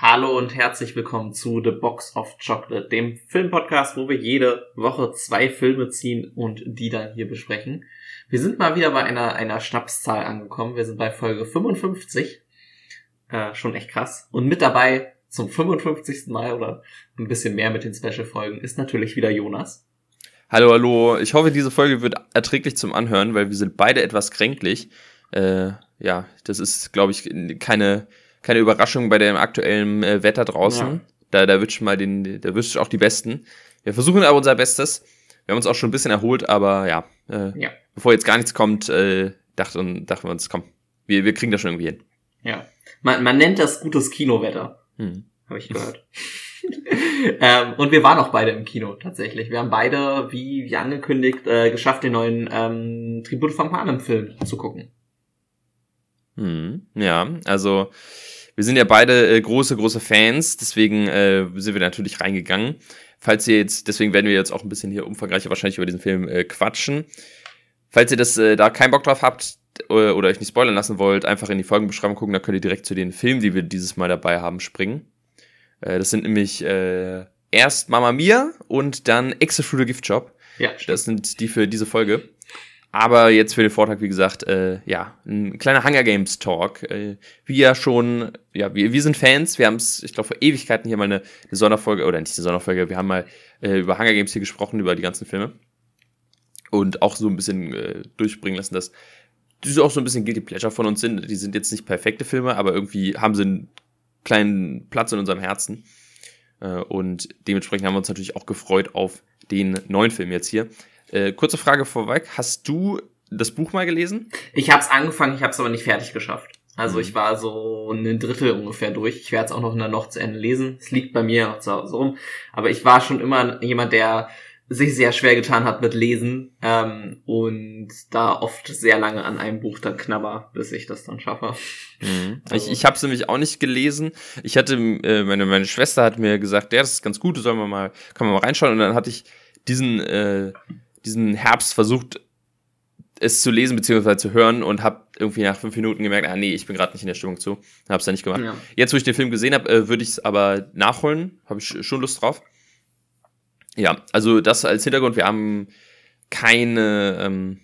Hallo und herzlich willkommen zu The Box of Chocolate, dem Filmpodcast, wo wir jede Woche zwei Filme ziehen und die dann hier besprechen. Wir sind mal wieder bei einer, einer Schnapszahl angekommen. Wir sind bei Folge 55. Äh, schon echt krass. Und mit dabei zum 55. Mal oder ein bisschen mehr mit den Special-Folgen ist natürlich wieder Jonas. Hallo, hallo. Ich hoffe, diese Folge wird erträglich zum Anhören, weil wir sind beide etwas kränklich. Äh, ja, das ist, glaube ich, keine, keine Überraschung bei dem aktuellen äh, Wetter draußen. Ja. Da, da wünscht mal den, da wünscht auch die Besten. Wir versuchen aber unser Bestes. Wir haben uns auch schon ein bisschen erholt, aber ja, äh, ja. bevor jetzt gar nichts kommt, äh, dachten, dachten wir uns, komm, wir, wir kriegen das schon irgendwie hin. Ja. Man, man nennt das gutes Kinowetter. Hm. Habe ich gehört. ähm, und wir waren auch beide im Kino tatsächlich. Wir haben beide, wie, wie angekündigt, äh, geschafft, den neuen ähm, Tribute von Panem-Film zu gucken. Hm, ja, also wir sind ja beide äh, große, große Fans, deswegen äh, sind wir natürlich reingegangen. Falls ihr jetzt, deswegen werden wir jetzt auch ein bisschen hier umfangreicher wahrscheinlich über diesen Film äh, quatschen. Falls ihr das äh, da keinen Bock drauf habt oder, äh, oder euch nicht spoilern lassen wollt, einfach in die Folgenbeschreibung gucken, da könnt ihr direkt zu den Filmen, die wir dieses Mal dabei haben, springen. Äh, das sind nämlich äh, erst Mama Mia und dann Exe the Gift Shop. Ja. Das sind die für diese Folge. Aber jetzt für den Vortrag, wie gesagt, äh, ja, ein kleiner Hunger Games Talk. Äh, wie ja schon, ja, wir, wir sind Fans. Wir haben es, ich glaube, vor Ewigkeiten hier mal eine, eine Sonderfolge, oder nicht eine Sonderfolge, wir haben mal äh, über Hunger Games hier gesprochen, über die ganzen Filme. Und auch so ein bisschen äh, durchbringen lassen, dass die auch so ein bisschen Guilty Pleasure von uns sind. Die sind jetzt nicht perfekte Filme, aber irgendwie haben sie einen kleinen Platz in unserem Herzen. Äh, und dementsprechend haben wir uns natürlich auch gefreut auf den neuen Film jetzt hier. Äh, kurze Frage vorweg. Hast du das Buch mal gelesen? Ich habe es angefangen, ich habe es aber nicht fertig geschafft. Also mhm. ich war so ein Drittel ungefähr durch. Ich werde es auch noch in der Nacht zu Ende lesen. Es liegt bei mir noch zu Hause rum. Aber ich war schon immer jemand, der sich sehr schwer getan hat mit Lesen ähm, und da oft sehr lange an einem Buch dann knabber, bis ich das dann schaffe. Mhm. Also. Ich, ich habe es nämlich auch nicht gelesen. Ich hatte, äh, meine, meine Schwester hat mir gesagt, ja, das ist ganz gut, sollen wir mal, kann man mal reinschauen. Und dann hatte ich diesen äh, diesen Herbst versucht, es zu lesen bzw. zu hören und habe irgendwie nach fünf Minuten gemerkt, ah nee, ich bin gerade nicht in der Stimmung zu. Hab's dann nicht gemacht. Ja. Jetzt, wo ich den Film gesehen habe, äh, würde ich es aber nachholen. Habe ich schon Lust drauf. Ja, also das als Hintergrund. Wir haben keine, ähm,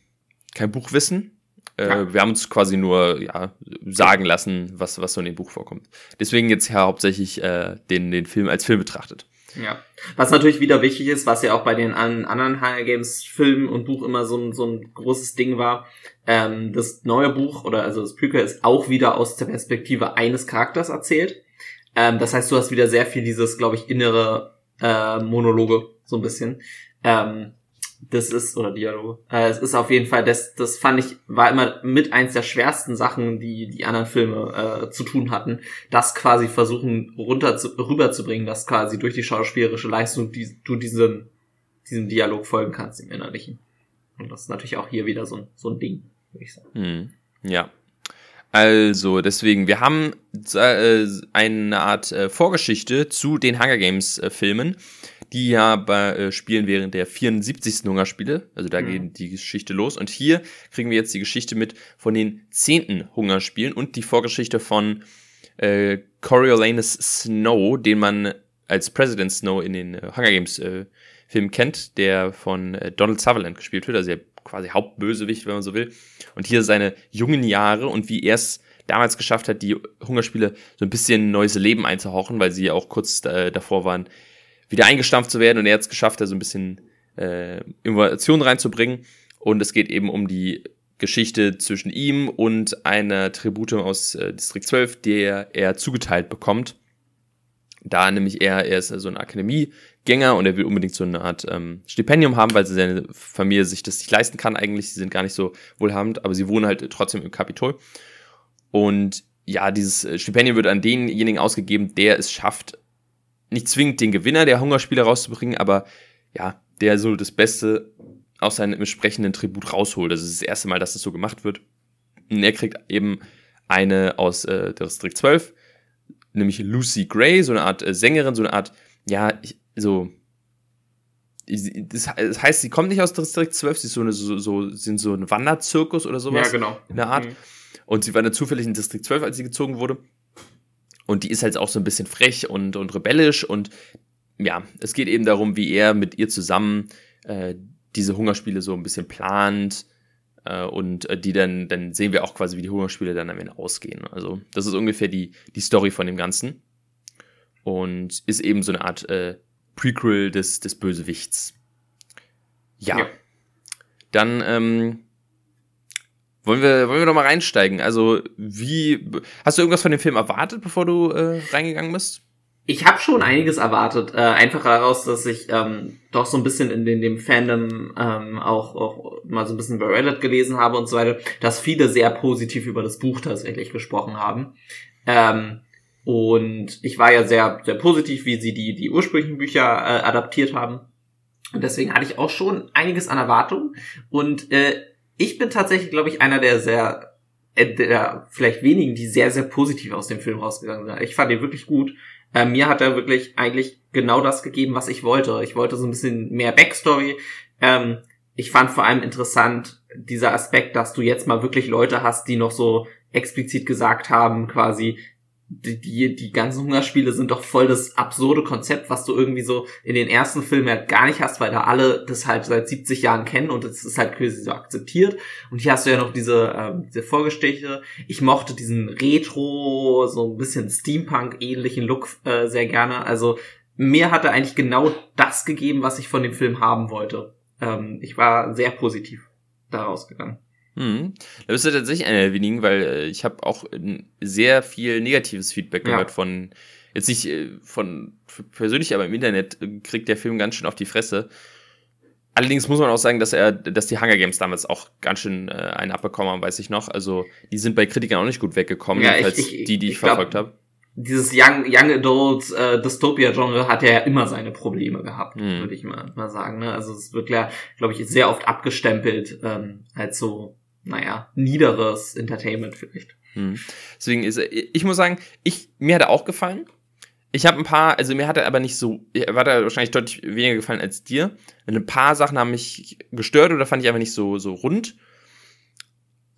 kein Buchwissen. Äh, ja. Wir haben uns quasi nur ja, sagen lassen, was, was so in dem Buch vorkommt. Deswegen jetzt ja hauptsächlich äh, den, den Film als Film betrachtet. Ja. Was natürlich wieder wichtig ist, was ja auch bei den anderen Hunger Games Filmen und Buch immer so ein, so ein großes Ding war, ähm, das neue Buch oder also das Prequel ist auch wieder aus der Perspektive eines Charakters erzählt. Ähm, das heißt, du hast wieder sehr viel dieses, glaube ich, innere äh, Monologe, so ein bisschen. Ähm, das ist, oder Dialoge. Äh, es ist auf jeden Fall, das, das fand ich, war immer mit eins der schwersten Sachen, die die anderen Filme äh, zu tun hatten, das quasi versuchen runter zu, rüberzubringen, dass quasi durch die schauspielerische Leistung die, du diesem, diesem Dialog folgen kannst im Innerlichen. Und das ist natürlich auch hier wieder so ein, so ein Ding, würde ich sagen. Hm. Ja. Also, deswegen, wir haben äh, eine Art äh, Vorgeschichte zu den Hunger Games äh, Filmen die ja bei, äh, spielen während der 74. Hungerspiele. Also da mhm. geht die Geschichte los. Und hier kriegen wir jetzt die Geschichte mit von den 10. Hungerspielen und die Vorgeschichte von äh, Coriolanus Snow, den man als President Snow in den äh, Hunger Games äh, Filmen kennt, der von äh, Donald Sutherland gespielt wird, also der quasi Hauptbösewicht, wenn man so will. Und hier seine jungen Jahre und wie er es damals geschafft hat, die Hungerspiele so ein bisschen neues Leben einzuhauchen, weil sie auch kurz äh, davor waren, wieder eingestampft zu werden und er hat es geschafft, da so ein bisschen äh, Innovation reinzubringen. Und es geht eben um die Geschichte zwischen ihm und einer Tribute aus äh, Distrikt 12, der er zugeteilt bekommt. Da nämlich er, er ist so ein Akademiegänger und er will unbedingt so eine Art ähm, Stipendium haben, weil seine Familie sich das nicht leisten kann eigentlich. Sie sind gar nicht so wohlhabend, aber sie wohnen halt trotzdem im Kapitol. Und ja, dieses äh, Stipendium wird an denjenigen ausgegeben, der es schafft, nicht zwingend den Gewinner der Hungerspiele rauszubringen, aber ja, der so das Beste aus seinem entsprechenden Tribut rausholt. Das ist das erste Mal, dass das so gemacht wird. Und er kriegt eben eine aus äh, Distrikt 12, nämlich Lucy Gray, so eine Art äh, Sängerin, so eine Art, ja, so. Das, das, heißt, sie kommt nicht aus Distrikt 12, sie ist so eine, so, so, sind so ein Wanderzirkus oder sowas. Ja, genau. In der Art. Mhm. Und sie war dann zufällig in Distrikt 12, als sie gezogen wurde. Und die ist halt auch so ein bisschen frech und, und rebellisch und ja, es geht eben darum, wie er mit ihr zusammen äh, diese Hungerspiele so ein bisschen plant äh, und äh, die dann, dann sehen wir auch quasi, wie die Hungerspiele dann am Ende ausgehen. Also das ist ungefähr die, die Story von dem Ganzen und ist eben so eine Art äh, Prequel des, des Bösewichts. Ja. ja. Dann ähm, wollen wir, wollen wir doch mal reinsteigen. Also, wie hast du irgendwas von dem Film erwartet, bevor du äh, reingegangen bist? Ich habe schon einiges erwartet, äh, einfach daraus, dass ich ähm, doch so ein bisschen in den, dem Fandom ähm, auch, auch mal so ein bisschen bei Reddit gelesen habe und so weiter, dass viele sehr positiv über das Buch tatsächlich gesprochen haben. Ähm, und ich war ja sehr, sehr positiv, wie sie die, die ursprünglichen Bücher äh, adaptiert haben. Und deswegen hatte ich auch schon einiges an Erwartungen. Und äh, ich bin tatsächlich, glaube ich, einer der sehr, äh, der vielleicht wenigen, die sehr, sehr positiv aus dem Film rausgegangen sind. Ich fand ihn wirklich gut. Äh, mir hat er wirklich eigentlich genau das gegeben, was ich wollte. Ich wollte so ein bisschen mehr Backstory. Ähm, ich fand vor allem interessant dieser Aspekt, dass du jetzt mal wirklich Leute hast, die noch so explizit gesagt haben, quasi, die, die, die ganzen Hungerspiele sind doch voll das absurde Konzept, was du irgendwie so in den ersten Filmen halt gar nicht hast, weil da alle das halt seit 70 Jahren kennen und es ist halt quasi so akzeptiert. Und hier hast du ja noch diese, ähm, diese Vorgeschichte. Ich mochte diesen Retro, so ein bisschen Steampunk-ähnlichen Look äh, sehr gerne. Also mir hat er eigentlich genau das gegeben, was ich von dem Film haben wollte. Ähm, ich war sehr positiv daraus gegangen. Mhm. Da bist du tatsächlich einer der wenigen, weil äh, ich habe auch sehr viel negatives Feedback ja. gehört von, jetzt nicht äh, von persönlich, aber im Internet äh, kriegt der Film ganz schön auf die Fresse. Allerdings muss man auch sagen, dass er, dass die Hunger Games damals auch ganz schön äh, einen abbekommen haben, weiß ich noch. Also die sind bei Kritikern auch nicht gut weggekommen, ja, ich, ich, die, die ich, ich verfolgt habe. Dieses Young, Young Adult äh, Dystopia-Genre hat ja immer seine Probleme gehabt, mhm. würde ich mal, mal sagen. Ne? Also es wird ja, glaube ich, sehr oft abgestempelt ähm, als so naja, niederes Entertainment vielleicht. Hm. Deswegen ist ich muss sagen, ich, mir hat er auch gefallen. Ich habe ein paar, also mir hat er aber nicht so, war er wahrscheinlich deutlich weniger gefallen als dir. Ein paar Sachen haben mich gestört oder fand ich einfach nicht so, so rund.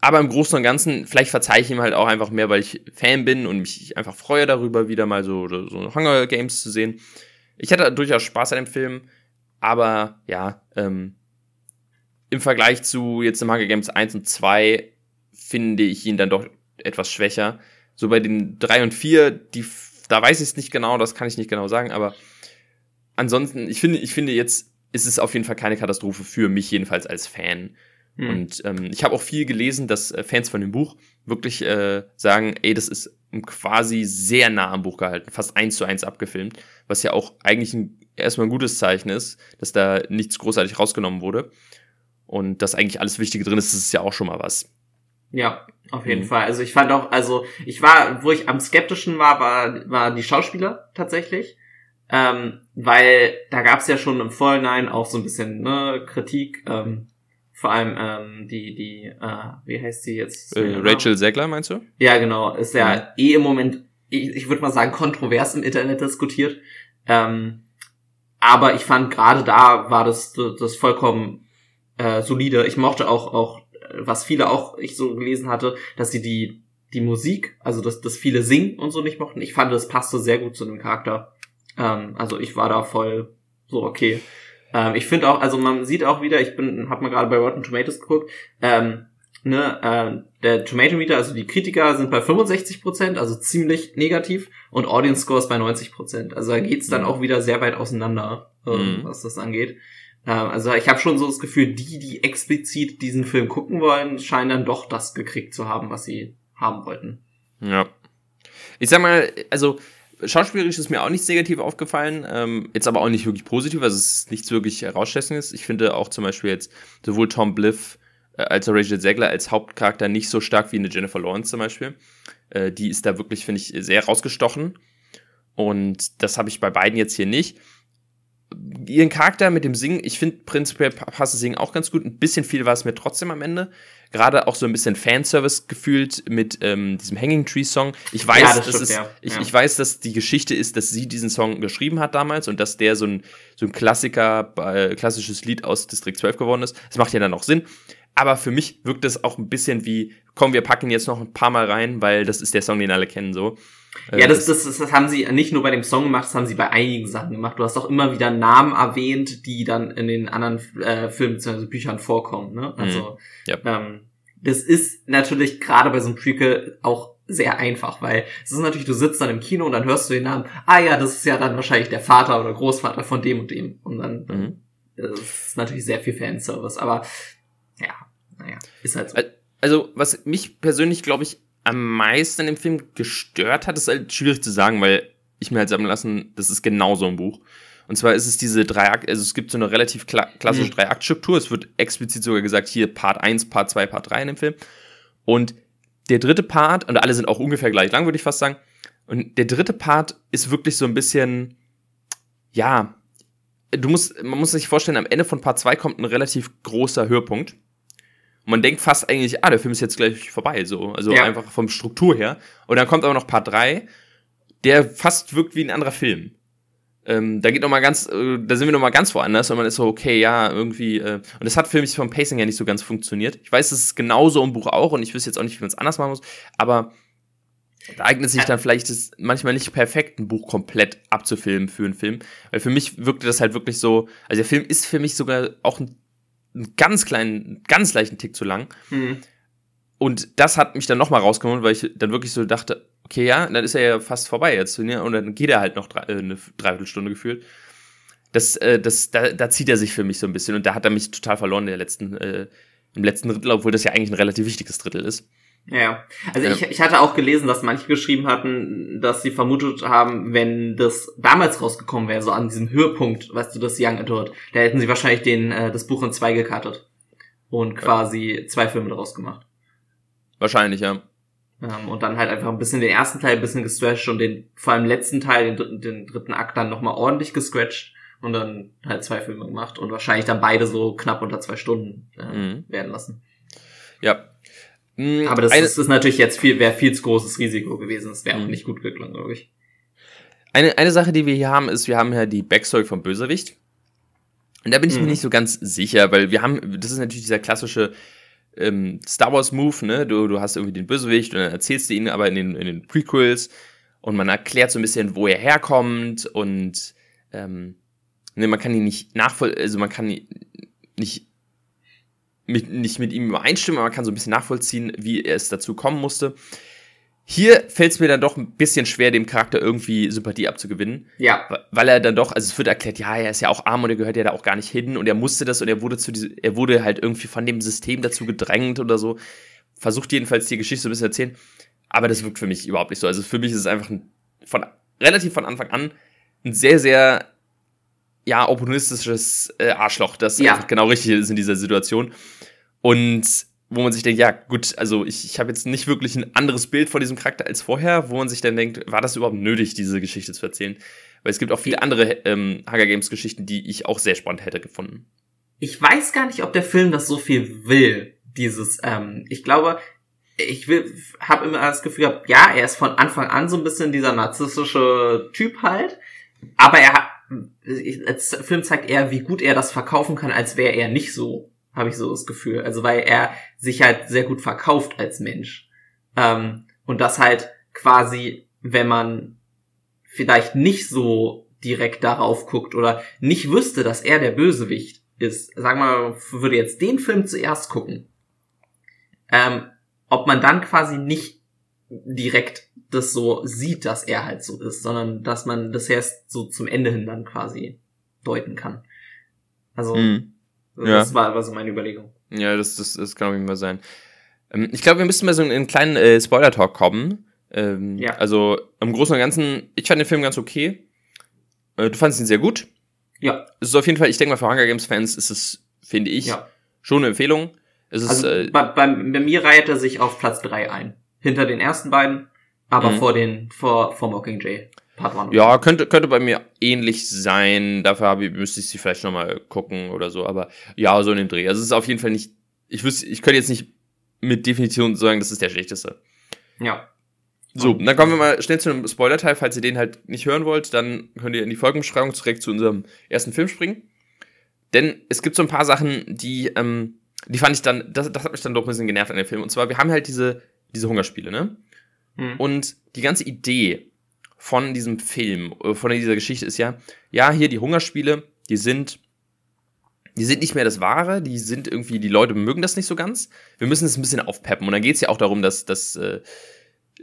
Aber im Großen und Ganzen, vielleicht verzeihe ich ihm halt auch einfach mehr, weil ich Fan bin und mich einfach freue darüber, wieder mal so, so Hunger Games zu sehen. Ich hatte durchaus Spaß an dem Film, aber ja, ähm, im Vergleich zu jetzt im Hunger Games 1 und 2 finde ich ihn dann doch etwas schwächer. So bei den 3 und 4, die, da weiß ich es nicht genau, das kann ich nicht genau sagen, aber ansonsten, ich finde, ich finde jetzt ist es auf jeden Fall keine Katastrophe für mich, jedenfalls als Fan. Hm. Und ähm, ich habe auch viel gelesen, dass äh, Fans von dem Buch wirklich äh, sagen, ey, das ist quasi sehr nah am Buch gehalten, fast eins zu eins abgefilmt, was ja auch eigentlich ein, erstmal ein gutes Zeichen ist, dass da nichts großartig rausgenommen wurde und dass eigentlich alles Wichtige drin ist, das ist ja auch schon mal was. Ja, auf jeden mhm. Fall. Also ich fand auch, also ich war, wo ich am skeptischen war, war, war die Schauspieler tatsächlich. Ähm, weil da gab es ja schon im Vorhinein auch so ein bisschen ne, Kritik, ähm, vor allem ähm, die, die, äh, wie heißt sie jetzt? Äh, Rachel Zegler meinst du? Ja, genau. Ist ja mhm. eh im Moment, ich, ich würde mal sagen, kontrovers im Internet diskutiert. Ähm, aber ich fand gerade da war das, das vollkommen äh, solide. Ich mochte auch, auch, was viele auch ich so gelesen hatte, dass sie die, die Musik, also dass, dass viele singen und so nicht mochten. Ich fand, das passte sehr gut zu dem Charakter. Ähm, also ich war da voll so okay. Ähm, ich finde auch, also man sieht auch wieder, ich bin, hab mal gerade bei Rotten Tomatoes geguckt, ähm, ne, äh, der Tomato Meter, also die Kritiker sind bei 65%, also ziemlich negativ, und Audience Scores bei 90%. Also da geht's dann mhm. auch wieder sehr weit auseinander, äh, mhm. was das angeht. Ähm, also ich habe schon so das Gefühl, die, die explizit diesen Film gucken wollen, scheinen dann doch das gekriegt zu haben, was sie haben wollten. Ja. Ich sag mal, also schauspielerisch ist mir auch nichts negativ aufgefallen, ähm, jetzt aber auch nicht wirklich positiv, also es ist nichts wirklich herausstechendes. Ich finde auch zum Beispiel jetzt sowohl Tom Bliff äh, als auch Rachel Zegler als Hauptcharakter nicht so stark wie eine Jennifer Lawrence zum Beispiel. Äh, die ist da wirklich, finde ich, sehr rausgestochen. Und das habe ich bei beiden jetzt hier nicht ihren Charakter mit dem Singen, ich finde prinzipiell passt das Singen auch ganz gut. Ein bisschen viel war es mir trotzdem am Ende. gerade auch so ein bisschen Fanservice gefühlt mit ähm, diesem Hanging Tree Song. Ich weiß, Ja, das das stimmt, ist, ja. ich, Ja. ich weiß, dass die Geschichte ist, dass sie diesen Song geschrieben hat damals und dass der so ein, so ein Klassiker, äh, klassisches Lied aus District 12 geworden ist. Das macht ja dann auch Sinn. Aber für mich wirkt es auch ein bisschen wie, komm, wir packen jetzt noch ein paar Mal rein, weil das ist der Song, den alle kennen, so. Äh, Ja, das, das, das, das haben sie nicht nur bei dem Song gemacht, das haben sie bei einigen Sachen gemacht. Du hast auch immer wieder Namen erwähnt, die dann in den anderen äh, Filmen bzw. Büchern vorkommen. Ne? Also Ja. ähm, das ist natürlich gerade bei so einem Prequel auch sehr einfach, weil es ist natürlich, du sitzt dann im Kino und dann hörst du den Namen, ah ja, das ist ja dann wahrscheinlich der Vater oder Großvater von dem und dem. Und dann Mhm. das ist natürlich sehr viel Fanservice, aber ja, naja, ist halt so. Also, was mich persönlich, glaube ich, am meisten dem Film gestört hat, ist halt schwierig zu sagen, weil ich mir halt sagen lassen, das ist genau so ein Buch. Und zwar ist es diese drei Akt, also es gibt so eine relativ kla klassische Mhm. Drei-Akt-Struktur. Es wird explizit sogar gesagt, hier Part 1, Part 2, Part 3 in dem Film. Und der dritte Part, und alle sind auch ungefähr gleich lang, würde ich fast sagen. Und der dritte Part ist wirklich so ein bisschen, ja, du musst, man muss sich vorstellen, am Ende von Part 2 kommt ein relativ großer Höhepunkt. Und man denkt fast eigentlich, ah, der Film ist jetzt gleich vorbei, so. Also Ja. einfach vom Struktur her. Und dann kommt aber noch Part 3, der fast wirkt wie ein anderer Film. Ähm, da geht noch mal ganz, äh, da sind wir noch mal ganz woanders und man ist so, okay, ja, irgendwie, äh, und das hat für mich vom Pacing her nicht so ganz funktioniert. Ich weiß, es ist genauso im Buch auch und ich wüsste jetzt auch nicht, wie man es anders machen muss, aber da eignet sich dann vielleicht es manchmal nicht perfekt, ein Buch komplett abzufilmen für einen Film. Weil für mich wirkte das halt wirklich so, also der Film ist für mich sogar auch ein, einen ganz kleinen, ganz leichten Tick zu lang. Hm. Und das hat mich dann nochmal rausgeholt, weil ich dann wirklich so dachte, okay, ja, dann ist er ja fast vorbei jetzt. Ne? Und dann geht er halt noch drei, äh, eine Dreiviertelstunde gefühlt. Das, äh, das, da, da zieht er sich für mich so ein bisschen und da hat er mich total verloren in der letzten, äh, im letzten Drittel, obwohl das ja eigentlich ein relativ wichtiges Drittel ist. Ja, also Ja. ich, ich hatte auch gelesen, dass manche geschrieben hatten, dass sie vermutet haben, wenn das damals rausgekommen wäre, so an diesem Höhepunkt, weißt du, das Young Adult, da hätten sie wahrscheinlich den, äh, das Buch in zwei gekartet und quasi zwei Filme daraus gemacht. Wahrscheinlich, ja. Ähm, und dann halt einfach ein bisschen den ersten Teil ein bisschen gestretched und den, vor allem letzten Teil, den dritten, den dritten Akt dann nochmal ordentlich gescratcht und dann halt zwei Filme gemacht und wahrscheinlich dann beide so knapp unter zwei Stunden äh, Mhm. werden lassen. Ja. Mm, Aber das eine, ist, ist natürlich jetzt viel, wäre viel zu großes Risiko gewesen. Das wäre auch Mhm. nicht gut geklungen, glaube ich. eine, eine Sache, die wir hier haben, ist, wir haben ja die Backstory vom Bösewicht. Und da bin ich mir Mhm. nicht so ganz sicher, weil wir haben, das ist natürlich dieser klassische ähm, Star Wars Move, ne? Du, du hast irgendwie den Bösewicht und dann erzählst du ihn aber in den, in den Prequels und man erklärt so ein bisschen, wo er herkommt und ähm, ne, man kann ihn nicht nachvoll, also man kann ihn nicht mit, nicht mit ihm übereinstimmen, aber man kann so ein bisschen nachvollziehen, wie es dazu kommen musste. Hier fällt es mir dann doch ein bisschen schwer, dem Charakter irgendwie Sympathie abzugewinnen, Ja, weil er dann doch, also es wird erklärt, ja, er ist ja auch arm und er gehört ja da auch gar nicht hin und er musste das und er wurde zu diese, er wurde halt irgendwie von dem System dazu gedrängt oder so. Versucht jedenfalls die Geschichte so ein bisschen erzählen, aber das wirkt für mich überhaupt nicht so. Also für mich ist es einfach ein, von relativ von Anfang an ein sehr, sehr ja, opportunistisches äh, Arschloch, das Ja. einfach genau richtig ist in dieser Situation. Und wo man sich denkt, ja, gut, also ich, ich habe jetzt nicht wirklich ein anderes Bild von diesem Charakter als vorher, wo man sich dann denkt, war das überhaupt nötig, diese Geschichte zu erzählen? Weil es gibt auch viele andere ähm, Hunger Games Geschichten, die ich auch sehr spannend hätte gefunden. ich weiß gar nicht, ob der Film das so viel will. Dieses, ähm, ich glaube, ich will, habe immer das Gefühl gehabt, ja, er ist von Anfang an so ein bisschen dieser narzisstische Typ halt, aber er hat, als Film zeigt er, wie gut er das verkaufen kann, als wäre er nicht so, habe ich so das Gefühl. Also weil er sich halt sehr gut verkauft als Mensch. Ähm, und das halt quasi, wenn man vielleicht nicht so direkt darauf guckt oder nicht wüsste, dass er der Bösewicht ist, sagen wir mal, würde jetzt den Film zuerst gucken, ähm, ob man dann quasi nicht direkt das so sieht, dass er halt so ist, sondern dass man das erst so zum Ende hin dann quasi deuten kann. Also, Mhm. das war, war so meine Überlegung. Ja, das, das, das kann auf jeden Fall sein. Ähm, ich glaube, wir müssten mal so einen kleinen äh, Spoiler-Talk kommen. Ähm, Ja. Also im Großen und Ganzen, ich fand den Film ganz okay. Äh, du fandest ihn sehr gut. Ja, Es ist auf jeden Fall, ich denke mal, für Hunger Games-Fans ist es, finde ich, ja. schon eine Empfehlung. Es ist, Also äh, bei, bei, bei mir reiht er sich auf Platz drei ein. Hinter den ersten beiden, aber Mhm. vor den, vor, vor Mockingjay. Part 1. ja, könnte, könnte bei mir ähnlich sein. Dafür habe ich, müsste ich sie vielleicht nochmal gucken oder so. Aber ja, so in dem Dreh. Also es ist auf jeden Fall nicht, ich wüsste, ich könnte jetzt nicht mit Definition sagen, das ist der schlechteste. Ja. So, dann kommen wir mal schnell zu einem Spoiler-Teil. Falls ihr den halt nicht hören wollt, dann könnt ihr in die Folgenbeschreibung direkt zu unserem ersten Film springen. Denn es gibt so ein paar Sachen, die, ähm, die fand ich dann, das, das hat mich dann doch ein bisschen genervt an dem Film. Und zwar, wir haben halt diese, diese Hungerspiele, ne? Hm. Und die ganze Idee von diesem Film, äh, von dieser Geschichte ist ja, ja, hier die Hungerspiele, die sind, die sind nicht mehr das Wahre, die sind irgendwie, die Leute mögen das nicht so ganz. Wir müssen es ein bisschen aufpeppen. Und dann geht es ja auch darum, dass, dass äh,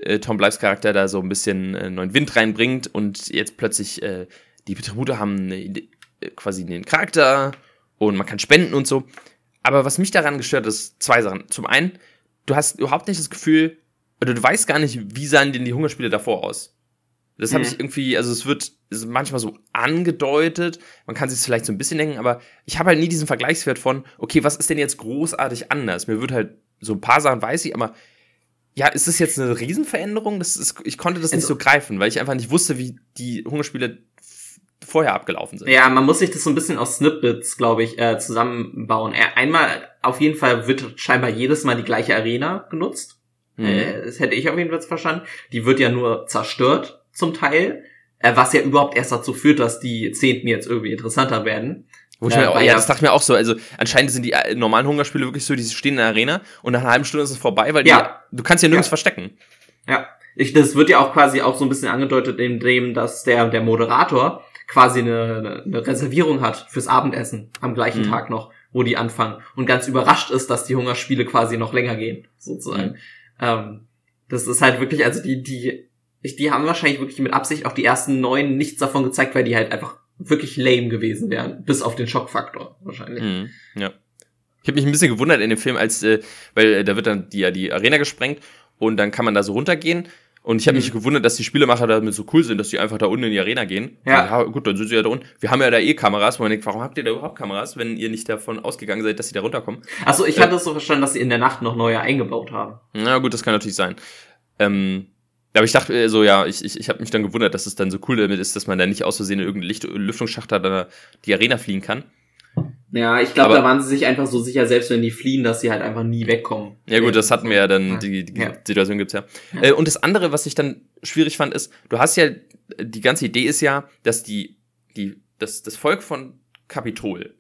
äh, Tom Blythes Charakter da so ein bisschen äh, neuen Wind reinbringt und jetzt plötzlich äh, die Tribute haben eine, äh, quasi einen Charakter und man kann spenden und so. Aber was mich daran gestört ist, zwei Sachen. Zum einen, du hast überhaupt nicht das Gefühl, oder du weißt gar nicht, wie sahen denn die Hungerspiele davor aus. Das habe Mhm. ich irgendwie, also es wird manchmal so angedeutet, man kann sich vielleicht so ein bisschen denken, aber ich habe halt nie diesen Vergleichswert von, okay, was ist denn jetzt großartig anders? Mir wird halt so ein paar Sachen weiß ich, aber ja, ist das jetzt eine Riesenveränderung? Das ist, ich konnte das nicht Also- so greifen, weil ich einfach nicht wusste, wie die Hungerspiele vorher abgelaufen sind. Ja, man muss sich das so ein bisschen aus Snippets, glaube ich, äh, zusammenbauen. Äh, Einmal, auf jeden Fall wird scheinbar jedes Mal die gleiche Arena genutzt. Mhm. Äh, das hätte ich auf jeden Fall verstanden. Die wird ja nur zerstört, zum Teil. Äh, was ja überhaupt erst dazu führt, dass die Zehnten jetzt irgendwie interessanter werden. Wo ich Ja, mir auch, ja, das dachte ich mir auch so. Also anscheinend sind die äh, normalen Hungerspiele wirklich so, die stehen in der Arena und nach einer halben Stunde ist es vorbei, weil Ja. die, du kannst ja nirgends Ja. verstecken. Ja. Ich, das wird ja auch quasi auch so ein bisschen angedeutet, indem, dass der, der Moderator quasi eine, eine Reservierung hat fürs Abendessen am gleichen Mhm. Tag noch, wo die anfangen und ganz überrascht ist, dass die Hungerspiele quasi noch länger gehen, sozusagen. Mhm. Ähm, das ist halt wirklich, also die, die, die haben wahrscheinlich wirklich mit Absicht auch die ersten neun nichts davon gezeigt, weil die halt einfach wirklich lame gewesen wären, bis auf den Schockfaktor wahrscheinlich. Mhm. Ja. Ich habe mich ein bisschen gewundert in dem Film, als, äh, weil äh, da wird dann die, ja, die Arena gesprengt und dann kann man da so runtergehen. Und ich habe Mhm. mich gewundert, dass die Spielemacher damit so cool sind, dass die einfach da unten in die Arena gehen. Ja. gut, dann sind sie ja da unten. Wir haben ja da eh Kameras, wo man denkt, warum habt ihr da überhaupt Kameras, wenn ihr nicht davon ausgegangen seid, dass sie da runterkommen? Achso, ich Äh. hatte es so verstanden, dass sie in der Nacht noch neue eingebaut haben. Na gut, das kann natürlich sein. Ähm, aber ich dachte äh, so, ja, ich, ich, ich habe mich dann gewundert, dass es dann so cool damit ist, dass man da nicht aus Versehen in irgendeinen Lüftungsschacht da die Arena fliegen kann. Ja, ich glaube, da waren sie sich einfach so sicher, selbst wenn die fliehen, dass sie halt einfach nie wegkommen. Ja gut, das hatten wir ja dann, Ja. die, die Ja. Situation gibt's ja. Ja. Äh, und das andere, was ich dann schwierig fand, ist, du hast ja, die ganze Idee ist ja, dass die, die, das, das Volk von Kapitol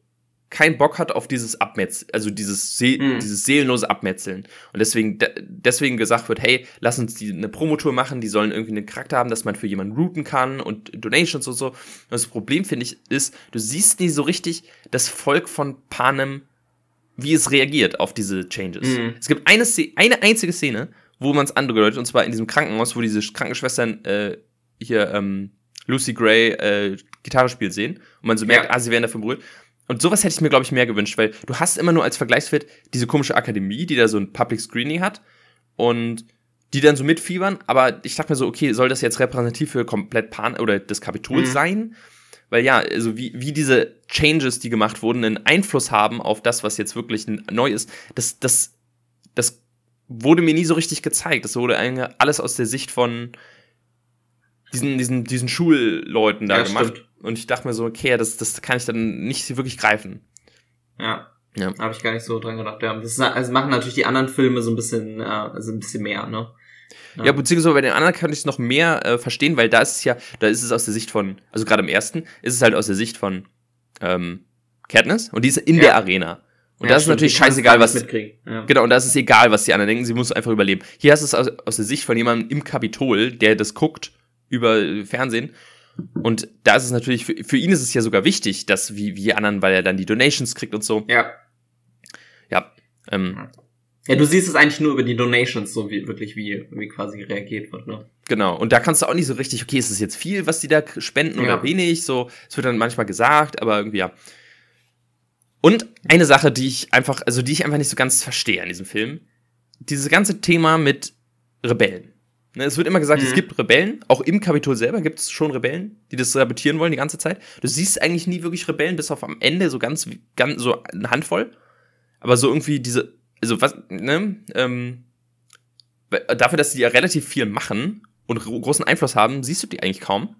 keinen Bock hat auf dieses Abmetzeln, also dieses, See Mhm. dieses seelenlose Abmetzeln. Und deswegen, de deswegen gesagt wird, hey, lass uns die eine Promotour machen, die sollen irgendwie einen Charakter haben, dass man für jemanden routen kann und Donations und so. Und das Problem, finde ich, ist, du siehst nie so richtig das Volk von Panem, wie es reagiert auf diese Changes. Mhm. Es gibt eine, Szene, eine einzige Szene, wo man es angedeutet, und zwar in diesem Krankenhaus, wo diese Krankenschwestern äh, hier ähm, Lucy Gray äh, Gitarre spielt sehen und man so merkt, Ja. ah, sie werden dafür berührt. Und sowas hätte ich mir, glaube ich, mehr gewünscht, weil du hast immer nur als Vergleichswert diese komische Akademie, die da so ein Public Screening hat und die dann so mitfiebern, aber ich dachte mir so, okay, soll das jetzt repräsentativ für komplett Pan oder das Kapitol Mhm. sein? Weil ja, also wie, wie diese Changes, die gemacht wurden, einen Einfluss haben auf das, was jetzt wirklich neu ist, das, das, das wurde mir nie so richtig gezeigt. Das wurde eigentlich alles aus der Sicht von diesen, diesen, diesen Schulleuten da Ja, gemacht. stimmt. Und ich dachte mir so, okay, das, das kann ich dann nicht wirklich greifen. Ja. Ja. Habe ich gar nicht so dran gedacht. Ja. Das ist, also machen natürlich die anderen Filme so ein bisschen, äh, also ein bisschen mehr, ne? Ja, beziehungsweise bei den anderen kann ich es noch mehr äh, verstehen, weil da ist es ja, da ist es aus der Sicht von, also gerade im ersten, ist es halt aus der Sicht von ähm, Katniss und die ist in Ja. der Arena. Und ja, das ist stimmt, natürlich die kann's scheißegal, was. mitkriegen. Ja. Genau, und da ist egal, was die anderen denken, sie muss einfach überleben. Hier hast du es aus, aus der Sicht von jemandem im Kapitol, der das guckt über Fernsehen. Und da ist es natürlich, für, für ihn ist es ja sogar wichtig, dass wie, wie anderen, weil er dann die Donations kriegt und so. ja. Ja. Ähm, Ja, du siehst es eigentlich nur über die Donations, so wie wirklich wie, wie quasi reagiert wird, ne? Genau, und da kannst du auch nicht so richtig, okay, ist es jetzt viel, was die da spenden Ja. oder wenig? So, es wird dann manchmal gesagt, aber irgendwie ja. Und eine Sache, die ich einfach, also die ich einfach nicht so ganz verstehe an diesem Film, dieses ganze Thema mit Rebellen. Ne, es wird immer gesagt, es Mhm. gibt Rebellen, auch im Kapitol selber gibt es schon Rebellen, die das sabotieren wollen die ganze Zeit. Du siehst eigentlich nie wirklich Rebellen, bis auf am Ende so ganz, ganz so eine Handvoll. Aber so irgendwie diese, also was, ne, ähm, dafür, dass die ja relativ viel machen und gro- großen Einfluss haben, siehst du die eigentlich kaum.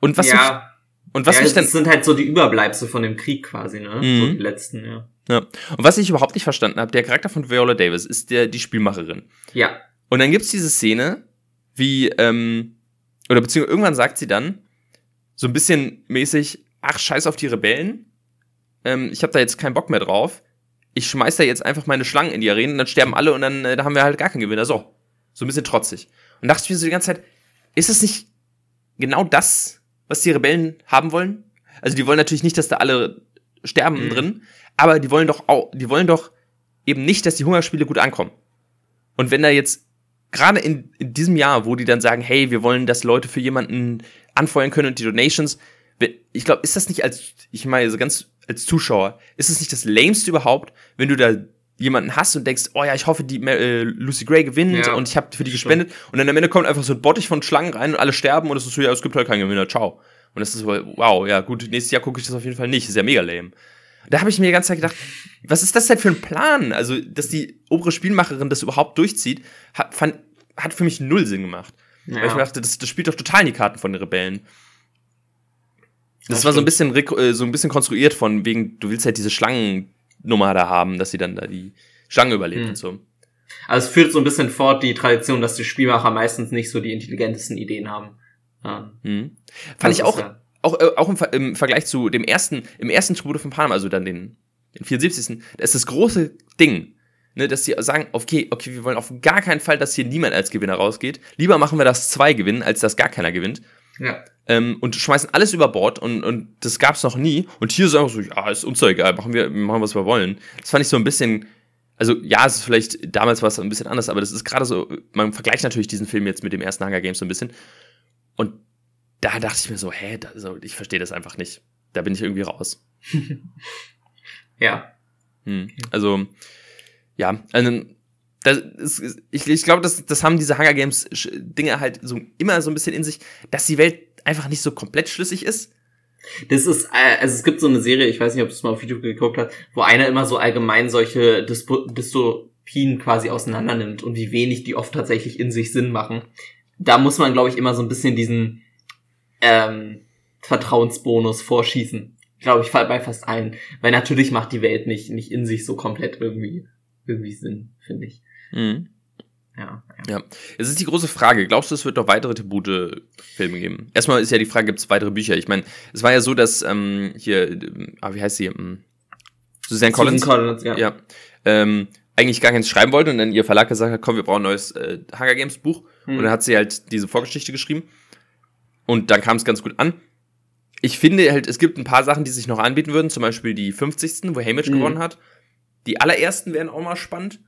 Und was, ja, mich, und was ja, mich dann, das sind halt so die Überbleibsel von dem Krieg quasi, ne? Mhm. So die letzten, ja. Ja. Und was ich überhaupt nicht verstanden habe, der Charakter von Viola Davis ist der, die Spielmacherin. Ja. Und dann gibt's diese Szene, wie, ähm, oder beziehungsweise irgendwann sagt sie dann, so ein bisschen mäßig, ach, scheiß auf die Rebellen. Ähm, ich habe da jetzt keinen Bock mehr drauf. Ich schmeiß da jetzt einfach meine Schlangen in die Arenen, dann sterben alle und dann äh, da haben wir halt gar keinen Gewinner. So. So ein bisschen trotzig. Und dachte ich mir so die ganze Zeit, ist es nicht genau das, was die Rebellen haben wollen? Also die wollen natürlich nicht, dass da alle sterben Mhm. drin, aber die wollen doch auch, die wollen doch eben nicht, dass die Hungerspiele gut ankommen. Und wenn da jetzt gerade in, in diesem Jahr, wo die dann sagen, hey, wir wollen, dass Leute für jemanden anfeuern können und die Donations, ich glaube, ist das nicht als, ich meine, so ganz als Zuschauer, ist es nicht das lämste überhaupt, wenn du da jemanden hast und denkst, oh ja, ich hoffe, die äh, Lucy Gray gewinnt Ja, und ich habe für die stimmt. gespendet und dann am Ende kommt einfach so ein Bottich von Schlangen rein und alle sterben und es ist so, ja, es gibt halt keinen Gewinner, ciao. Und das ist so, wow, ja gut, nächstes Jahr gucke ich das auf jeden Fall nicht, ist ja mega lame. Da habe ich mir die ganze Zeit gedacht, was ist das denn für ein Plan? Also, dass die obere Spielmacherin das überhaupt durchzieht, hat, fand, hat für mich null Sinn gemacht. Weil ich mir dachte, das, das spielt doch total in die Karten von den Rebellen. Das, Das war so ein bisschen äh, so ein bisschen konstruiert von wegen, du willst halt diese Schlangennummer da haben, dass sie dann da die Schlange überlebt Hm. und so. Also es führt so ein bisschen fort die Tradition, dass die Spielmacher meistens nicht so die intelligentesten Ideen haben. Ja. Mhm. Fand Das ich auch, ja- auch, äh, auch im, im Vergleich zu dem ersten, im ersten Tribute von Panama, also dann den, den 74. Da ist das große Ding, ne, dass sie sagen, okay, okay, wir wollen auf gar keinen Fall, dass hier niemand als Gewinner rausgeht. Lieber machen wir, dass zwei gewinnen, als dass gar keiner gewinnt. Ja. Ähm, und schmeißen alles über Bord und, und das gab's noch nie. Und hier sagen so, ja, ist uns doch egal, machen wir, machen, was wir wollen. Das fand ich so ein bisschen, also ja, es ist vielleicht, damals war es ein bisschen anders, aber das ist gerade so, man vergleicht natürlich diesen Film jetzt mit dem ersten Hunger Games so ein bisschen. Da dachte ich mir so, hä, da, so, ich verstehe das einfach nicht. Da bin ich irgendwie raus. Ja. Hm. Also, ja, also, das ist, ich, ich glaube, das, das haben diese Hunger Games Dinge halt so immer so ein bisschen in sich, dass die Welt einfach nicht so komplett schlüssig ist. Das ist, äh, also es gibt so eine Serie, ich weiß nicht, ob du es mal auf YouTube geguckt hast, wo einer immer so allgemein solche Dyspo Dystopien quasi auseinander nimmt und wie wenig die oft tatsächlich in sich Sinn machen. Da muss man, glaube ich, immer so ein bisschen diesen ähm, Vertrauensbonus vorschießen. Glaube ich, bei fast allen. Weil natürlich macht die Welt nicht, nicht in sich so komplett irgendwie, irgendwie Sinn, finde ich. Mhm. Ja. Ja. Es ist die große Frage. Glaubst du, es wird noch weitere Tribute-Filme geben? Erstmal ist ja die Frage, gibt es weitere Bücher? Ich meine, es war ja so, dass ähm, hier, ah, wie heißt sie? Ähm, Suzanne Collins, Susan Collins, ja. ja, ähm, eigentlich gar keins schreiben wollte und dann ihr Verlag gesagt hat, komm, wir brauchen ein neues äh, Hunger Games Buch. Hm. Und dann hat sie halt diese Vorgeschichte geschrieben. Und dann kam es ganz gut an. Ich finde halt, es gibt ein paar Sachen, die sich noch anbieten würden, zum Beispiel die 50. wo Hamish Mhm. gewonnen hat. Die allerersten wären auch mal spannend.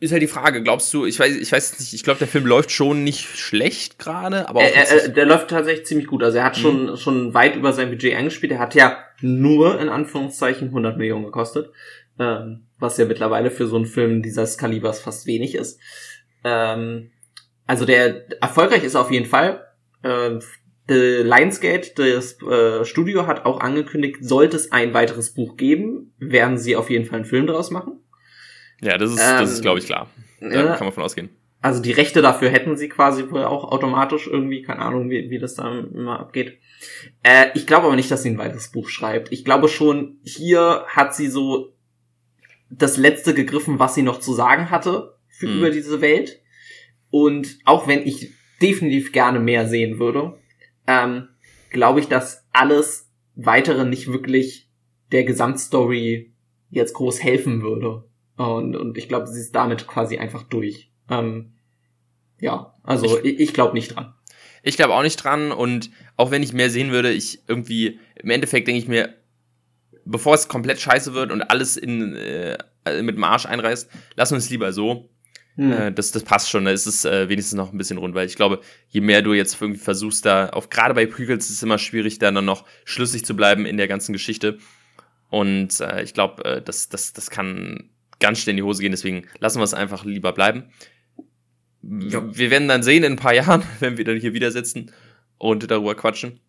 Ist halt die Frage, glaubst du, ich weiß, ich weiß nicht, ich glaube, der Film läuft schon nicht schlecht gerade, aber auch Er, er, er, der läuft tatsächlich ziemlich gut. Also er hat schon, schon weit über sein Budget eingespielt. Er hat ja nur in Anführungszeichen 100 Millionen gekostet. Ähm, was ja mittlerweile für so einen Film dieses Kalibers fast wenig ist. Ähm, also der erfolgreich ist er auf jeden Fall. Ähm, The Lionsgate, das äh, Studio, hat auch angekündigt, sollte es ein weiteres Buch geben, werden sie auf jeden Fall einen Film draus machen. ja, das ist, das ist, ähm, glaube ich, klar. Da Ja, kann man von ausgehen. also die Rechte dafür hätten sie quasi wohl auch automatisch irgendwie, keine Ahnung, wie, wie das da immer abgeht. Äh, ich glaube aber nicht, dass sie ein weiteres Buch schreibt. Ich glaube schon, hier hat sie so das letzte gegriffen, was sie noch zu sagen hatte für Hm. über diese Welt. Und auch wenn ich definitiv gerne mehr sehen würde, ähm, glaube ich, dass alles weitere nicht wirklich der Gesamtstory jetzt groß helfen würde. Und, und ich glaube, sie ist damit quasi einfach durch. Ähm, ja, also ich, ich glaube nicht dran. Ich glaube auch nicht dran und auch wenn ich mehr sehen würde, ich irgendwie, im Endeffekt denke ich mir, bevor es komplett scheiße wird und alles in, äh, mit dem Arsch einreißt, lass uns lieber so. Hm. Äh, das, das passt schon, da ist es äh, wenigstens noch ein bisschen rund, weil ich glaube, je mehr du jetzt irgendwie versuchst, da, auch gerade bei Prequels ist es immer schwierig, da dann noch schlüssig zu bleiben in der ganzen Geschichte. Und äh, ich glaube, äh, das, das, das kann ganz schnell in die Hose gehen, deswegen lassen wir es einfach lieber bleiben. Ja. Wir werden dann sehen in ein paar Jahren, wenn wir dann hier wieder sitzen und darüber quatschen.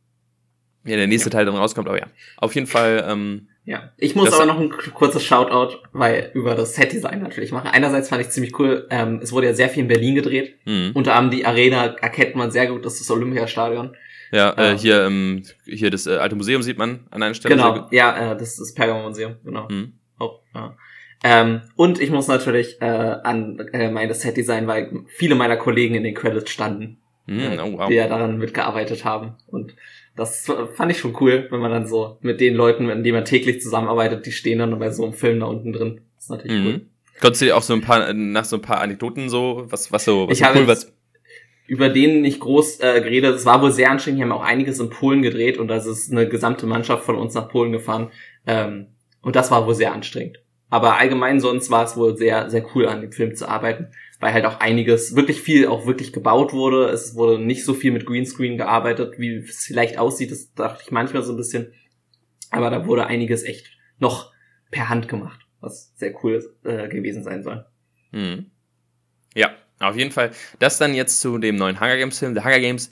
Ja, der nächste Teil dann rauskommt, aber ja. Auf jeden Fall, ähm, Ja, ich muss Das- aber noch ein kurzes Shoutout, weil über das Setdesign natürlich machen. Einerseits fand ich ziemlich cool. Ähm, es wurde ja sehr viel in Berlin gedreht. mh, Unter anderem die Arena erkennt man sehr gut, das ist das Olympiastadion. Ja, äh, ähm, hier, ähm, hier das äh, alte Museum sieht man an einer Stelle. Genau, ja, äh, das ist das Pergamon-Museum, genau. Mhm. Oh, ja. Ähm, und ich muss natürlich äh, an äh, meine Set-Design, weil viele meiner Kollegen in den Credits standen, mm, oh, wow. die ja daran mitgearbeitet haben. Und das fand ich schon cool, wenn man dann so mit den Leuten, mit denen man täglich zusammenarbeitet, die stehen dann bei so einem Film da unten drin. Das ist natürlich mhm. cool. Konntest du dir auch so ein paar, nach so ein paar Anekdoten so, was, was so, was ich so cool was? Über denen nicht groß äh, geredet. Es war wohl sehr anstrengend. Die haben auch einiges in Polen gedreht und da ist eine gesamte Mannschaft von uns nach Polen gefahren. Ähm, und das war wohl sehr anstrengend. Aber allgemein sonst war es wohl sehr, sehr cool an dem Film zu arbeiten, weil halt auch einiges, wirklich viel auch wirklich gebaut wurde. Es wurde nicht so viel mit Greenscreen gearbeitet, wie es vielleicht aussieht. Das dachte ich manchmal so ein bisschen. Aber da wurde einiges echt noch per Hand gemacht, was sehr cool äh, gewesen sein soll. Mhm. Ja, auf jeden Fall. Das dann jetzt zu dem neuen Hunger Games Film. The Hunger Games,